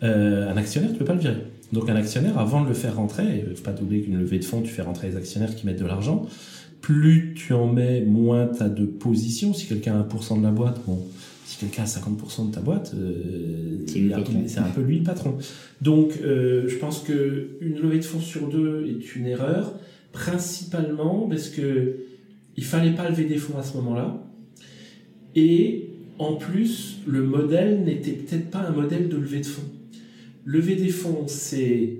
un actionnaire, tu peux pas le virer. Donc un actionnaire, avant de le faire rentrer, faut pas oublier qu'une levée de fonds, tu fais rentrer les actionnaires qui mettent de l'argent, plus tu en mets, moins tu as de position. Si quelqu'un a 1% de la boîte, bon, si quelqu'un a 50% de ta boîte, euh, c'est un peu lui le patron. Donc, euh, je pense que une levée de fonds sur deux est une erreur, principalement parce que il fallait pas lever des fonds à ce moment-là, et en plus, le modèle n'était peut-être pas un modèle de levée de fonds. Lever des fonds, c'est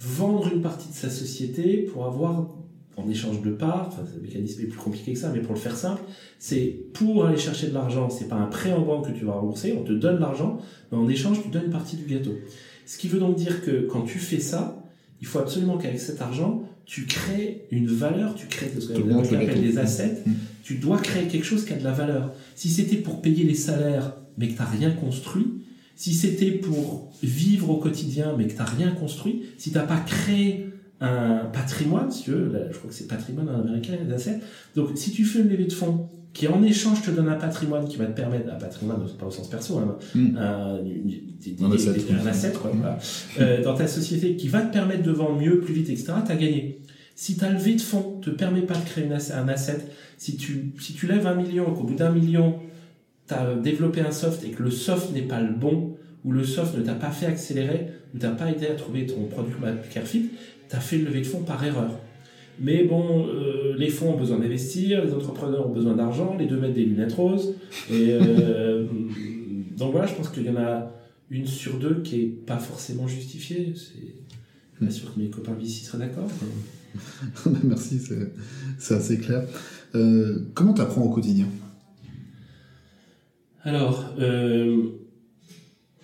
vendre une partie de sa société pour avoir en échange de parts, enfin, le mécanisme est plus compliqué que ça, mais pour le faire simple, c'est pour aller chercher de l'argent, c'est pas un prêt en banque que tu vas rembourser, on te donne l'argent, mais en échange, tu donnes une partie du gâteau. Ce qui veut donc dire que quand tu fais ça, il faut absolument qu'avec cet argent, tu crées une valeur, tu crées ce qu'on appelle des assets, mmh. tu dois créer quelque chose qui a de la valeur. Si c'était pour payer les salaires, mais que tu n'as rien construit, si c'était pour vivre au quotidien, mais que tu n'as rien construit, si tu n'as pas créé un patrimoine, si tu veux, je crois que c'est patrimoine américain, les assets. Donc, si tu fais une levée de fonds qui en échange te donne un patrimoine qui va te permettre, un patrimoine, pas au sens perso, hein, un, asset, quoi, hmm. euh, dans ta société qui va te permettre de vendre mieux, plus vite, etc., tu as gagné. Si ta levée de fonds te permet pas de créer une un asset, si tu, si tu lèves un million et qu'au bout d'un million, tu as développé un soft et que le soft n'est pas le bon, ou le soft ne t'a pas fait accélérer, ou t'a pas aidé à trouver ton produit market fit, tu as fait une levée de fonds par erreur. Mais bon, euh, les fonds ont besoin d'investir, les entrepreneurs ont besoin d'argent, les deux mettent des lunettes roses. Et euh, donc voilà, je pense qu'il y en a une sur deux qui est pas forcément justifiée. Je suis sûr que mes copains ici seraient d'accord. Merci, c'est assez clair. Euh, comment tu apprends au quotidien? Alors,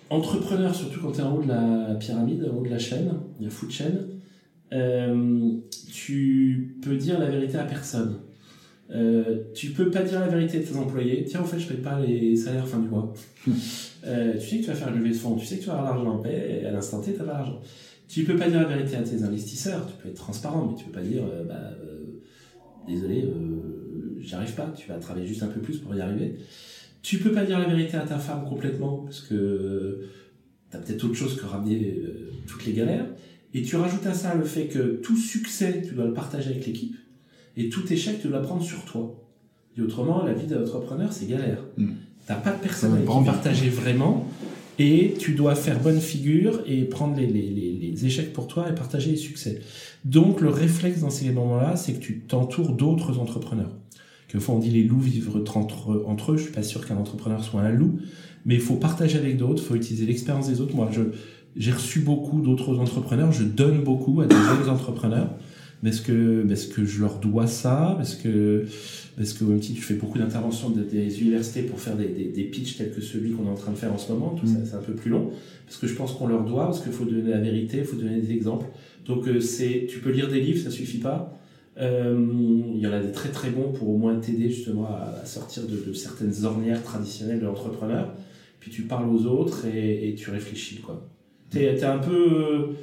entrepreneur, surtout quand tu es en haut de la pyramide, en haut de la chaîne, il y a food chain, euh, tu peux dire la vérité à personne. Euh, tu peux pas dire la vérité à tes employés. Tiens, en fait, je paye pas les salaires fin du mois. euh, tu sais que tu vas faire une levée de fonds, tu sais que tu vas avoir l'argent, et à l'instant T, tu as l'argent. Tu peux pas dire la vérité à tes investisseurs, tu peux être transparent, mais tu peux pas dire, bah, désolé, euh, j'y arrive pas, tu vas travailler juste un peu plus pour y arriver. Tu peux pas dire la vérité à ta femme complètement, parce que tu as peut-être autre chose que ramener toutes les galères. Et tu rajoutes à ça le fait que tout succès, tu dois le partager avec l'équipe, et tout échec, tu dois le prendre sur toi. Et autrement, la vie d'entrepreneur, c'est galère. Hmm. T'as pas de personne avec qui partager vraiment, Et tu dois faire bonne figure et prendre les, les, les, les échecs pour toi et partager les succès. Donc le réflexe dans ces moments-là, c'est que tu t'entoures d'autres entrepreneurs. Quelquefois on dit les loups vivent entre, entre eux. Je suis pas sûr qu'un entrepreneur soit un loup, mais il faut partager avec d'autres, il faut utiliser l'expérience des autres. Moi, je j'ai reçu beaucoup d'autres entrepreneurs, je donne beaucoup à des jeunes entrepreneurs parce que parce que je leur dois ça, parce que parce que même si tu fais beaucoup d'interventions des universités pour faire des, des, des pitchs tels que celui qu'on est en train de faire en ce moment, tout ça mm. c'est un peu plus long, parce que je pense qu'on leur doit, parce qu'il faut donner la vérité, il faut donner des exemples. Donc euh, c'est, tu peux lire des livres, ça suffit pas. Euh, il y en a des très très bons pour au moins t'aider justement à, sortir de, de, certaines ornières traditionnelles de l'entrepreneur. Puis tu parles aux autres et, et tu réfléchis quoi. T'es es un peu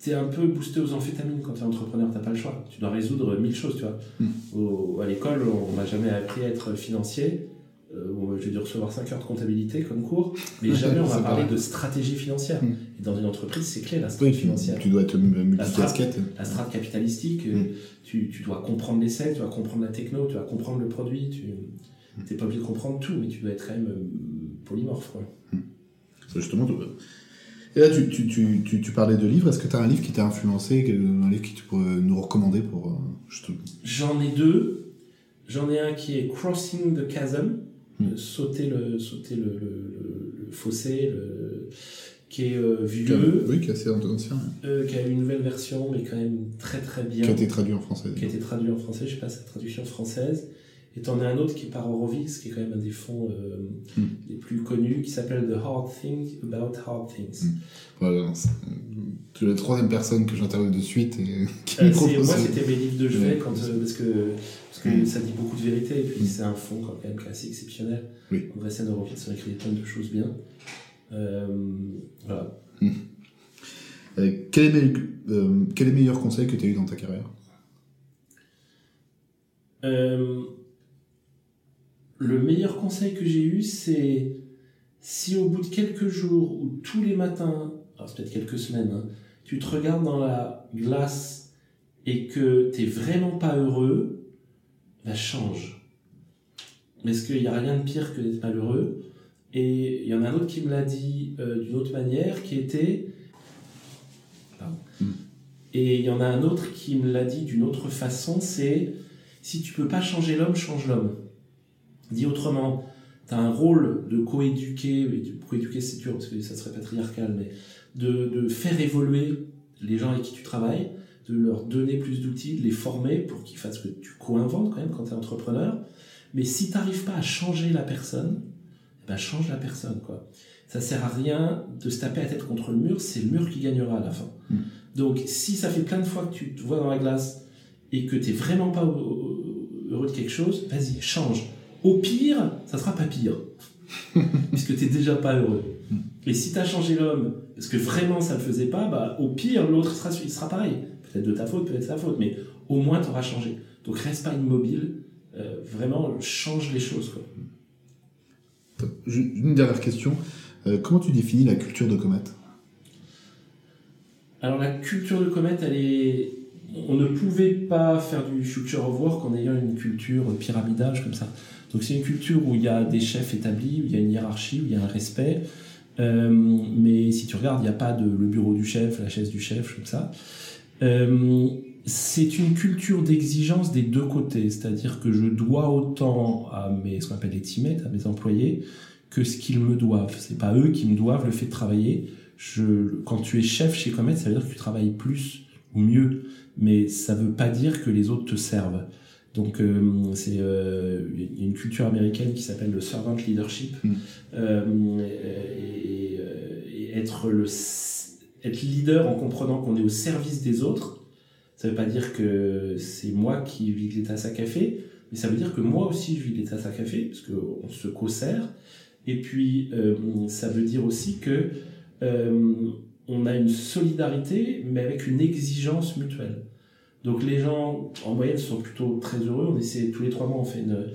t'es un peu boosté aux amphétamines quand t'es entrepreneur, t'as pas le choix. Tu dois résoudre mille choses, tu vois. Mm. à l'école, on m'a jamais appris à être financier. Euh, j'ai dû recevoir 5 heures de comptabilité comme cours, mais jamais on m'a parlé de stratégie financière. Mm. Et dans une entreprise, c'est clé la stratégie financière. Tu dois être multicasquette. La strate capitalistique, mm. tu, tu, dois comprendre l'essai, tu dois comprendre la techno, tu dois comprendre le produit. Tu n'es pas obligé de comprendre tout, mais tu dois être quand même euh, polymorphe. Quoi. Justement, et là, tu, tu, tu, tu, parlais de livres. Est-ce que tu as un livre qui t'a influencé, un livre que tu pourrais nous recommander pour. Euh, J'en ai deux. J'en ai un qui est Crossing the Chasm, hmm. sauter, le, sauter le, le, le fossé, qui est euh, vieux. oui, qui est assez ancien. Euh, qui a une nouvelle version, mais quand même très très bien. Qui a été traduit en français. Qui a été traduit en français, je sais pas sa traduction française. Et t'en as un autre qui est par Horowitz, qui est quand même un des fonds euh, mm. les plus connus, qui s'appelle The Hard Thing About Hard Things. Mm. Voilà, tu es la troisième personne que j'interviewe de suite et qui euh, Moi, c'était mes livres de chevet, quand, euh, parce que, parce que mm. ça dit beaucoup de vérité, et puis c'est un fonds quand même assez exceptionnel. Oui. André Horowitz a écrit plein de choses bien. Euh, voilà. quel, est, quel est le meilleur conseil que tu as eu dans ta carrière? Le meilleur conseil que j'ai eu, c'est si au bout de quelques jours ou tous les matins, alors c'est peut-être quelques semaines, hein, tu te regardes dans la glace et que t'es vraiment pas heureux, bah change. Parce qu'il n'y a rien de pire que d'être malheureux? Et il y en a un autre qui me l'a dit euh, d'une autre manière, qui était... Hmm. Et il y en a un autre qui me l'a dit d'une autre façon, c'est si tu peux pas changer l'homme, change l'homme. Dit autrement, tu as un rôle de coéduquer, coéduquer c'est dur parce que ça serait patriarcal, mais de, de, faire évoluer les gens avec qui tu travailles, de leur donner plus d'outils, de les former pour qu'ils fassent que tu co-inventes quand même quand tu es entrepreneur. Mais si tu n'arrives pas à changer la personne, eh ben change la personne. quoi. Ça sert à rien de se taper la tête contre le mur, c'est le mur qui gagnera à la fin. Hmm. Donc si ça fait plein de fois que tu te vois dans la glace et que tu vraiment pas heureux de quelque chose, vas-y, change au pire, ça sera pas pire. puisque tu déjà pas heureux. Et si tu as changé l'homme, parce que vraiment ça le faisait pas, bah, au pire, l'autre sera, il sera pareil. Peut-être de ta faute, peut-être de sa faute, mais au moins tu auras changé. Donc reste pas immobile, euh, vraiment change les choses. Quoi. Une dernière question. Euh, comment tu définis la culture de comète? Alors la culture de comète, elle est on ne pouvait pas faire du future of work en ayant une culture pyramidale comme ça. Donc c'est une culture où il y a des chefs établis, où il y a une hiérarchie, où il y a un respect. Euh, mais si tu regardes, il n'y a pas de le bureau du chef, la chaise du chef, comme ça. Euh, c'est une culture d'exigence des deux côtés, c'est-à-dire que je dois autant à mes, ce qu'on appelle les teammates, à mes employés, que ce qu'ils me doivent. C'est pas eux qui me doivent le fait de travailler. Je, quand tu es chef chez Comet, ça veut dire que tu travailles plus ou mieux, mais ça veut pas dire que les autres te servent. Donc euh, c'est euh, il y a une culture américaine qui s'appelle le servant leadership mm. euh, et, et, être le être leader en comprenant qu'on est au service des autres. Ça veut pas dire que c'est moi qui vide les tasses à café, mais ça veut dire que moi aussi je vide les tasses à café parce qu'on se co-sert. Et puis ça veut dire aussi que on a une solidarité, mais avec une exigence mutuelle. Donc les gens, en moyenne, sont plutôt très heureux. On essaie tous les trois mois, on fait une,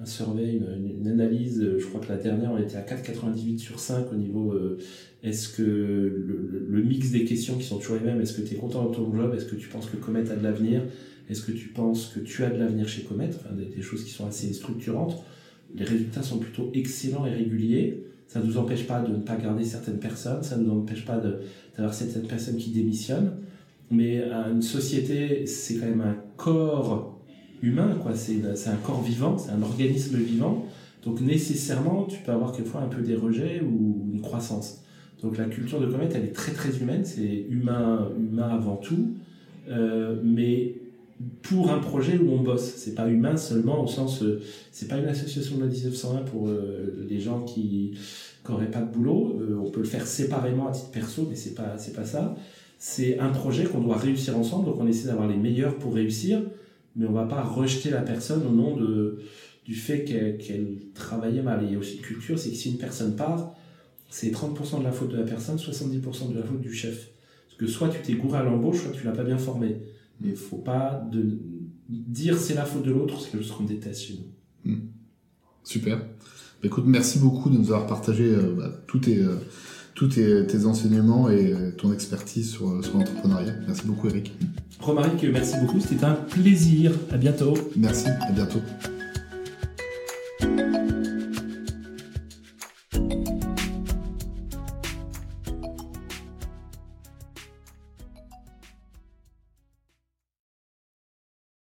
un survey, une, analyse. Je crois que la dernière, on était à 4,98 sur 5 au niveau euh, est-ce que le, mix des questions qui sont toujours les mêmes, est-ce que tu es content de ton job, est-ce que tu penses que Comet a de l'avenir, est-ce que tu penses que tu as de l'avenir chez Comet, enfin des, des, choses qui sont assez structurantes. Les résultats sont plutôt excellents et réguliers. Ça ne nous empêche pas de ne pas garder certaines personnes, ça ne nous empêche pas d'avoir certaines personnes qui démissionnent. Mais une société, c'est quand même un corps humain, quoi. C'est un corps vivant, c'est un organisme vivant. Donc nécessairement, tu peux avoir quelquefois un peu des rejets ou une croissance. Donc la culture de comète, elle est très très humaine, c'est humain, humain avant tout. Euh, mais pour un projet où on bosse. C'est pas humain seulement au sens, euh, c'est pas une association de la 1901 pour euh, les gens qui n'auraient pas de boulot. Euh, on peut le faire séparément à titre perso, mais c'est pas c'est pas ça. C'est un projet qu'on doit réussir ensemble, donc on essaie d'avoir les meilleurs pour réussir, mais on va pas rejeter la personne au nom de du fait qu'elle travaillait mal. il y a aussi une culture, c'est que si une personne part, c'est 30% de la faute de la personne, 70% de la faute du chef. Parce que soit tu t'es gouré à l'embauche, soit tu l'as pas bien formé. Mais il faut pas de dire c'est la faute de l'autre, c'est quelque chose qu'on déteste chez nous. Hmm. Super. Bah, écoute, merci beaucoup de nous avoir partagé euh, bah, tes, euh, tous tes, tes, enseignements et euh, ton expertise sur, sur l'entrepreneuriat. Merci beaucoup, Eric. Romaric, merci beaucoup. C'était un plaisir. À bientôt. Merci. À bientôt.